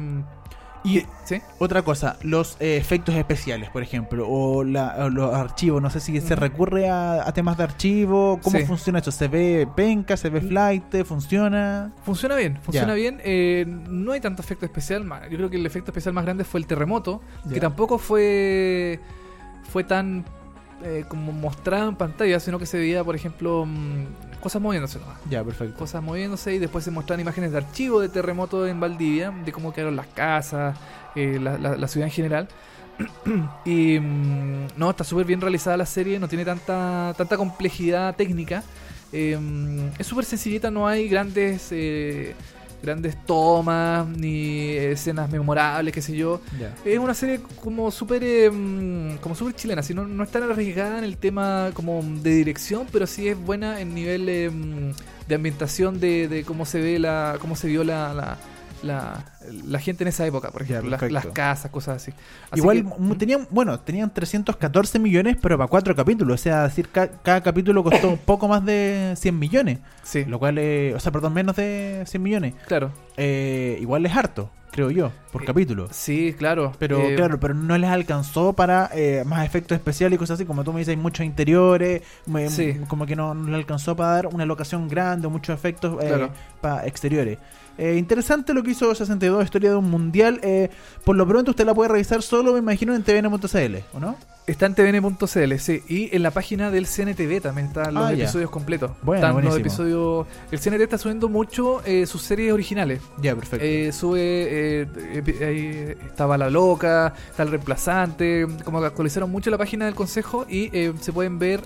Y ¿sí? otra cosa, los eh, efectos especiales, por ejemplo, o, la- o los archivos, no sé si se recurre a, a temas de archivo, ¿cómo Sí. funciona esto? ¿Se ve penca, se ve flight, funciona? Funciona bien, funciona Ya. bien. eh, no hay tanto efecto especial. Yo creo que el efecto especial más grande fue el terremoto, Ya. que tampoco fue fue tan eh, como mostrado en pantalla, sino que se veía, por ejemplo, mm, cosas moviéndose nomás. Ya, perfecto. Cosas moviéndose y después se mostraron imágenes de archivo de terremoto en Valdivia, de cómo quedaron las casas, eh, la, la- la ciudad en general. y mm, no, está súper bien realizada la serie, no tiene tanta, tanta complejidad técnica. Eh, es súper sencillita, no hay grandes eh, grandes tomas ni escenas memorables, qué sé yo. Es una serie como súper eh, mm, como súper chilena, así no, no es tan arriesgada en el tema como de dirección, pero sí es buena en nivel eh, mm, de ambientación de, de cómo se ve la cómo se vio la, la, la, la gente en esa época, por Ya, ejemplo, las, casas, cosas así. Así Igual que- tenían, bueno, tenían 314 millones, pero para cuatro capítulos. O sea, decir, ca- cada capítulo costó un poco más de 100 millones. sí, Lo cual, es- o sea, perdón, menos de 100 millones. claro. Eh, igual es harto, creo yo, por Eh, capítulo. Sí, claro. Pero Eh, claro, pero no les alcanzó para eh, más efectos especiales y cosas así. Como tú me dices, hay muchos interiores. me- Sí. Como que no, no le alcanzó para dar una locación grande o muchos efectos eh, Claro. para exteriores. Eh, interesante lo que hizo 62, historia de un mundial. Eh, por lo pronto usted la puede revisar solo, me imagino, en tvn.cl, ¿o no? Está en tvn.cl, sí. Y en la página del CNTV también están los Ah, ya. episodios completos. Bueno, están los episodios. El CNT está subiendo mucho eh, sus series originales. Ya, perfecto. Eh, sube. eh, ahí estaba La Loca, está El Reemplazante. Como que actualizaron mucho la página del consejo y eh, se pueden ver.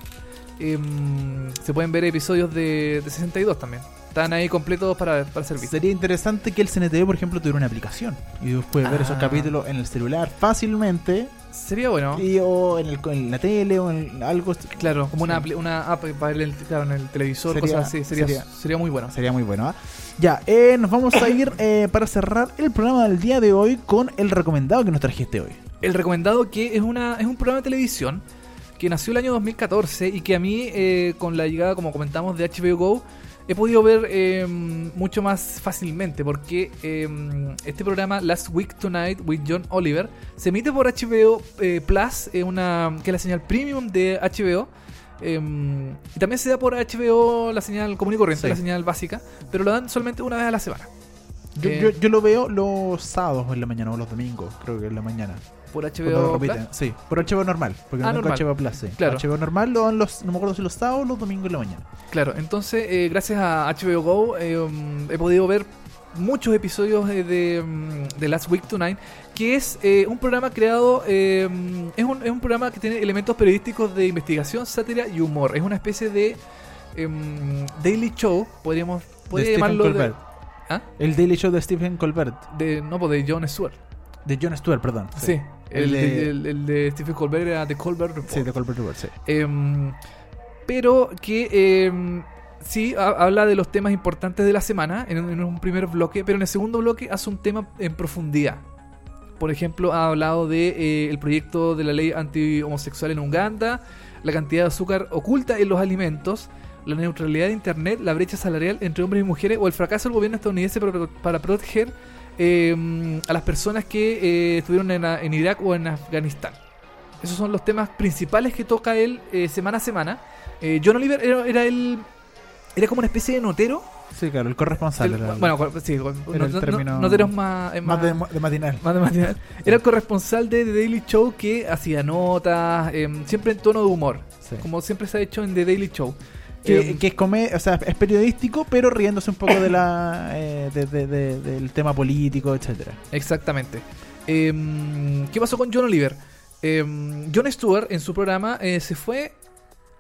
em, se pueden ver episodios de, de 62 también. Están ahí completos para, para servir. Sería interesante que el CNTV, por ejemplo, tuviera una aplicación y puedes ver esos Ah. capítulos en el celular fácilmente Sería bueno. y, o en, el, en la tele o en algo. Claro, como una, Sí. una app para el, claro, en el televisor, Sería- cosas así. Sería, sería- sería muy bueno. Sería muy bueno. ¿ah? Ya, eh, nos vamos a ir eh, para cerrar el programa del día de hoy con el recomendado que nos trajiste hoy. El recomendado que es una es un programa de televisión que nació el año 2014 y que a mí eh, con la llegada, como comentamos, de HBO Go he podido ver eh, mucho más fácilmente porque eh, este programa Last Week Tonight with John Oliver se emite por HBO eh, Plus, eh, una, que es la señal premium de HBO. eh, y también se da por HBO la señal común y corriente, Sí. la señal básica, pero lo dan solamente una vez a la semana. Yo, Eh, yo, yo lo veo los sábados en la mañana o los domingos, creo que en la mañana. Por HBO Plus. Sí, por HBO normal, porque Ah, no normal. HBO Plus, sí. Claro. HBO normal lo dan los, no me acuerdo si los sábados o los domingos en la mañana. Claro, entonces eh, gracias a HBO Go eh, um, he podido ver muchos episodios eh, de, um, de Last Week Tonight, que es eh, un programa creado, eh, es, un, es un programa que tiene elementos periodísticos de investigación, sátira y humor. Es una especie de em, daily show, podríamos De podría llamarlo de, Colbert. ¿Ah? El Daily Show de Stephen Colbert. de- no, pues de Jon Stewart. De Jon Stewart, perdón. Sí, el, El de, de- el- el de Stephen Colbert era The Colbert Report. Sí, de Colbert Report, sí. Em, pero que em, sí ha- habla de los temas importantes de la semana en, un- en un primer bloque, pero en el segundo bloque hace un tema en profundidad. Por ejemplo, ha hablado de eh, el proyecto de la ley anti-homosexual en Uganda, la cantidad de azúcar oculta en los alimentos, la neutralidad de Internet, la brecha salarial entre hombres y mujeres o el fracaso del gobierno estadounidense para, para proteger eh, a las personas que eh, estuvieron en, en Irak o en Afganistán. Esos son los temas principales que toca él eh, semana a semana. Eh, John Oliver era, era el. Era como una especie de notero. Sí, claro, el corresponsal. El- era el- bueno, sí, no, era el no- término- noteros más, más de, más- de matinal. más de matinal. Era el corresponsal de The Daily Show que hacía notas, em, siempre en tono de humor, Sí. como siempre se ha hecho en The Daily Show. Que, Em, que es, come- o sea, es periodístico, pero riéndose un poco de la eh, de- de- de- del tema político, etcétera. Exactamente. Em, ¿Qué pasó con John Oliver? Em, John Stewart en su programa eh, se fue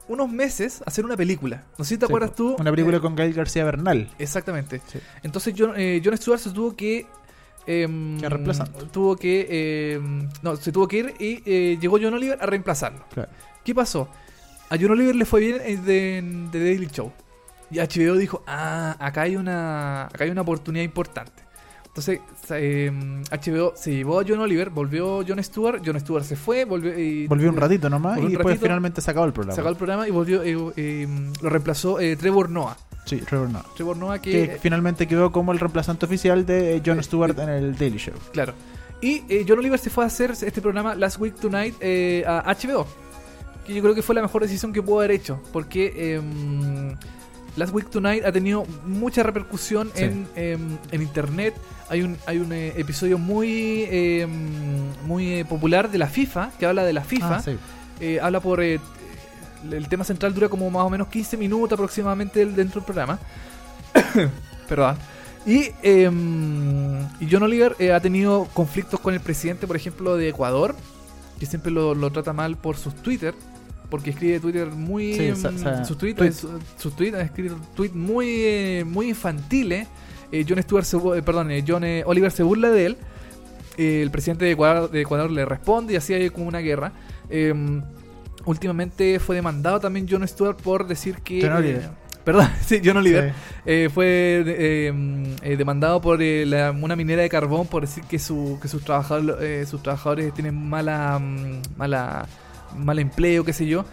unos meses a hacer una película. No sé si te Sí, acuerdas tú. Una película eh, con Gael García Bernal. Exactamente. Sí. Entonces John, eh, Jon Stewart se tuvo que... Que reemplazar. Tuvo que... no, se tuvo que ir y eh, llegó John Oliver a reemplazarlo. Claro. ¿Qué pasó? A John Oliver le fue bien en The, en The Daily Show. Y HBO dijo, ah, acá hay una, acá hay una oportunidad importante. Entonces eh, HBO se llevó a John Oliver, volvió John Stewart, John Stewart se fue, volvió, y, Volvió un ratito nomás y después finalmente se acabó el programa. sacó el programa y volvió, eh, eh, lo reemplazó eh, Trevor Noah. Sí, Trevor Noah. Trevor Noah que, Que finalmente quedó como el reemplazante oficial de eh, Eh, Stewart en el Daily Show. Claro. Y John Oliver se fue a hacer este programa Last Week Tonight a HBO. Que yo creo que fue la mejor decisión que pudo haber hecho. Porque em, Last Week Tonight ha tenido mucha repercusión Sí. en, em, en internet. Hay un, hay un eh, episodio muy, em, muy eh, popular de la FIFA, que habla de la FIFA. Ah, sí. Eh, habla por. eh, el tema central dura como más o menos 15 minutos aproximadamente dentro del programa. Perdón. Y, eh, y John Oliver eh, ha tenido conflictos con el presidente, por ejemplo, de Ecuador, que siempre lo, lo trata mal por sus Twitter, porque escribe Twitter muy. Sí, em, sus tweets, tweets. su- sus tweets, muy, eh, muy infantiles. Eh, John Stewart se eh, perdón, eh, John Oliver se burla de él. El presidente de Ecuador, de Ecuador le responde y así hay como una guerra. Eh, últimamente fue demandado también John Stewart por decir que. John Oliver. perdón, sí, John Oliver. Sí. Eh, fue eh, eh, demandado por la- una minera de carbón por decir que, su, que sus, trabajadores, eh, sus trabajadores tienen mala, mm, mala, mal empleo, qué sé yo.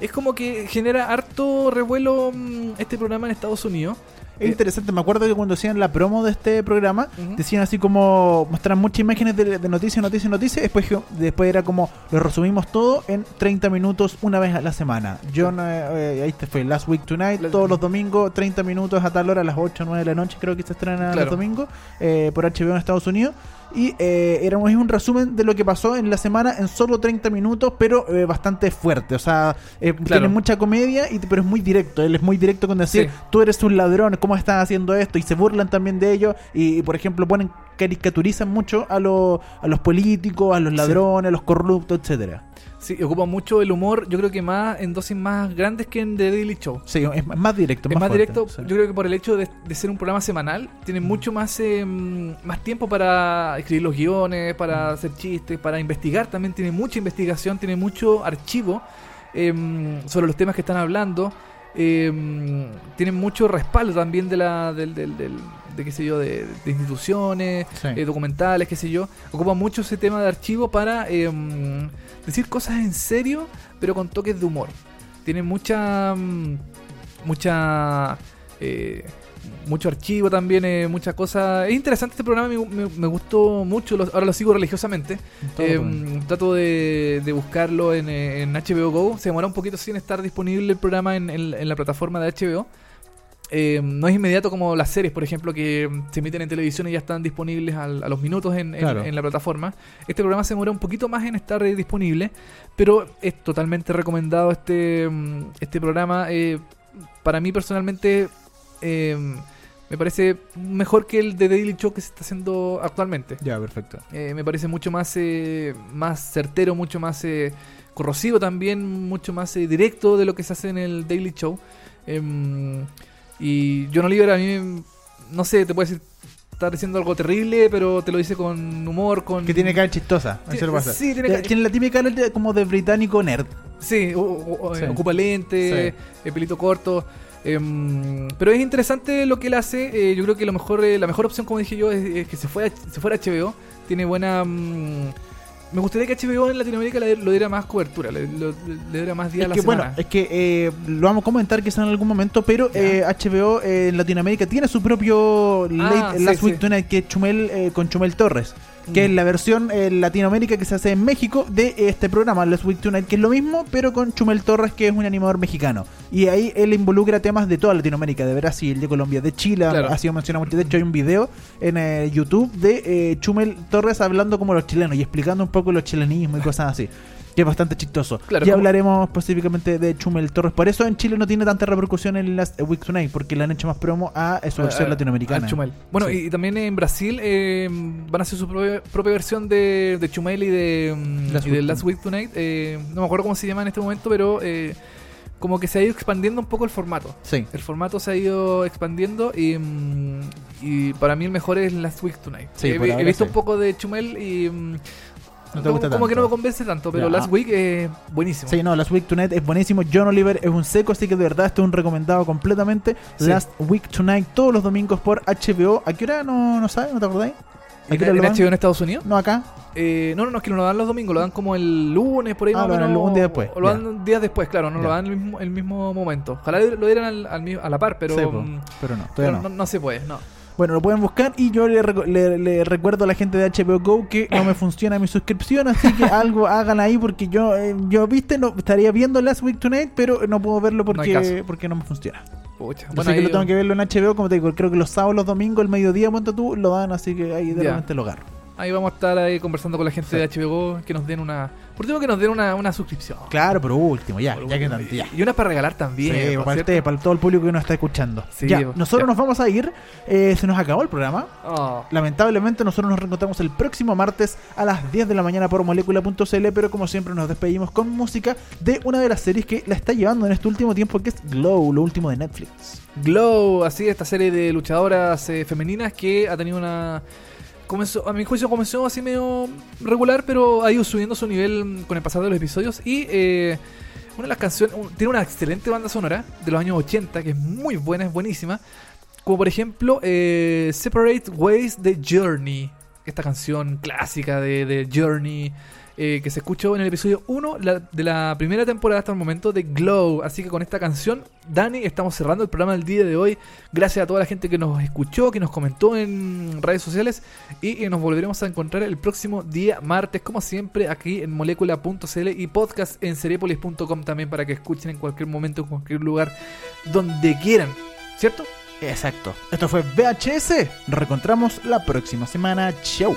Es como que genera harto revuelo mm, este programa en Estados Unidos. Es Eh, interesante, me acuerdo que cuando hacían la promo de este programa, decían así como, mostraban muchas imágenes de, de noticias, noticias, noticias, después, después era como, lo resumimos todo en 30 minutos una vez a la semana. John, eh, eh, ahí te fue, Last Week Tonight, todos los domingos, 30 minutos a tal hora, a las 8 9 de la noche, creo que se estrena Claro. los domingos, eh, por HBO en Estados Unidos. Y eh, era un, es un resumen de lo que pasó en la semana en solo 30 minutos, pero eh, bastante fuerte. O sea, eh, tiene mucha comedia, y, pero es muy directo. Él es muy directo con decir, Sí. tú eres un ladrón, ¿cómo estás haciendo esto? Y se burlan también de ello. Y, por ejemplo, ponen caricaturizan mucho a, los a los políticos, a los ladrones, a los corruptos, etcétera Sí, ocupa mucho el humor, yo creo que más en dosis más grandes que en The Daily Show. Sí, es más directo. Es más fuerte, directo, sí. yo creo que por el hecho de, de ser un programa semanal, tiene mucho más, eh, más tiempo para escribir los guiones, para hacer chistes, para investigar. También tiene mucha investigación, tiene mucho archivo eh, sobre los temas que están hablando. Eh, tienen mucho respaldo también de la del, del- del- de qué sé yo de, de instituciones Sí. eh, documentales qué sé yo ocupa mucho ese tema de archivo para eh, decir cosas en serio pero con toques de humor tiene mucha mm, mucha eh, mucho archivo también eh, muchas cosas es interesante este programa me, me- me gustó mucho lo- ahora lo sigo religiosamente eh, trato de, de buscarlo en, eh, en HBO Go. Se demora un poquito sin estar disponible el programa en, en- en la plataforma de HBO. Eh, no es inmediato como las series, por ejemplo, que se emiten en televisión y ya están disponibles al- a los minutos en, en- Claro. en la plataforma. Este programa se demora un poquito más en estar eh, disponible, pero es totalmente recomendado este, mm, este programa. Eh, para mí personalmente eh, me parece mejor que el de Daily Show que se está haciendo actualmente. Ya, perfecto. Eh, me parece mucho más, eh, más certero, mucho más eh, corrosivo también, mucho más eh, directo de lo que se hace en el Daily Show. Em, y John Oliver a mí, no sé, te puede decir, estar diciendo algo terrible, pero te lo dice con humor, con... Que tiene cara chistosa. Sí, eso lo pasa. sí, tiene la típica cara como de británico nerd. Sí, o- o- Sí. ocupa lente, eh, pelito corto. Em, pero es interesante lo que él hace. eh, yo creo que lo mejor, eh, la mejor opción, como dije yo, es, es que se, fue a- se fuera a HBO. Tiene buena. mm, me gustaría que HBO en Latinoamérica le, lo diera más cobertura, le, lo- le diera más días a la que semana. bueno, es que eh, lo vamos a comentar quizá en algún momento, pero Ya. eh, HBO eh, en Latinoamérica tiene su propio late- Ah, sí, Last Week sí. Tonight que Chumel con Chumel Torres, que Mm. es la versión en Latinoamérica que se hace en México de este programa Last Week Tonight, que es lo mismo, pero con Chumel Torres, que es un animador mexicano. Y ahí él involucra temas de toda Latinoamérica, de Brasil, de Colombia, de Chile, Claro. ha sido mencionado mucho. De hecho, hay un video en eh, YouTube de eh, Chumel Torres hablando como los chilenos y explicando un poco los chilenismos y cosas así. Que es bastante chistoso. Claro, como- hablaremos específicamente de Chumel Torres. Por eso en Chile no tiene tanta repercusión en Last Week Tonight, porque le han hecho más promo a su versión Ah, latinoamericana. Chumel. Bueno, Sí. y, y también en Brasil eh, van a hacer su propia, propia versión de, de Chumel y de, mm, Last y de Week Last Week Tonight. Eh, no me acuerdo cómo se llama en este momento, pero eh, como que se ha ido expandiendo un poco el formato. Sí. El formato se ha ido expandiendo y, mm, y para mí el mejor es Last Week Tonight. Sí, he, he visto sí. un poco de Chumel y mm, No te como, gusta como que no me convence tanto, pero. Last Week es buenísimo. Sí, no, Last Week Tonight es buenísimo. John Oliver es un seco, así que de verdad esto es un recomendado completamente. Sí. Last Week Tonight, todos los domingos por HBO. ¿A qué hora no, no sabes? ¿No te acordáis? ¿A ¿En, qué hora en lo dan? HBO en Estados Unidos? No, acá. Eh, no, no, no, es que no lo dan los domingos, lo dan como el lunes, por ahí Ah, más o lo dan menos. un día después, O lo ya. dan días después, claro, no Ya. lo dan el mismo, el mismo momento. Ojalá lo dieran al, al mi- a la par, pero, Sí, po, mm, pero no, pero todavía no. no, no se puede, no. Bueno, lo pueden buscar y yo le, le- le recuerdo a la gente de HBO Go que no me funciona mi suscripción, así que algo hagan ahí porque yo, eh, yo viste, no estaría viendo Last Week Tonight, pero no puedo verlo No porque, caso. porque no me funciona. Pucha. Así Bueno, que lo tengo que verlo en HBO, como te digo, creo que los sábados, los domingos, el mediodía, ponte tú, lo dan, así que ahí de repente lo agarro. Ahí vamos a estar ahí conversando con la gente de HBO que nos den una. Por último, que nos den una, una suscripción. Claro, pero último, ya, Por ya que último. tanto, ya. Y una para regalar también. Sí, ¿por para, usted, para todo el público que nos está escuchando. Sí, ya, ya. nosotros nos vamos a ir. eh, se nos acabó el programa. Oh, Lamentablemente nosotros nos reencontramos el próximo martes a las 10 de la mañana por molecula.cl, pero como siempre nos despedimos con música de una de las series que la está llevando en este último tiempo, que es Glow, lo último de Netflix. Glow, así, esta serie de luchadoras eh, femeninas que ha tenido una. Comenzó, a mi juicio comenzó así medio regular, pero ha ido subiendo su nivel con el pasar de los episodios. Y eh, una de las canciones. tiene una excelente banda sonora de los años 80, que es muy buena, es buenísima. Como por ejemplo, eh, Separate Ways de Journey. Esta canción clásica de, de Journey. Eh, que se escuchó en el episodio 1 la- de la primera temporada hasta el momento de Glow. Así que con esta canción, Dani, estamos cerrando el programa del día de hoy. Gracias a toda la gente que nos escuchó, que nos comentó en redes sociales y, eh, nos volveremos a encontrar el próximo día martes, como siempre, aquí en molecula.cl y podcast en seriepolis.com también para que escuchen en cualquier momento, en cualquier lugar, donde quieran. ¿Cierto? Exacto. Esto fue VHS. Nos reencontramos la próxima semana. Chau.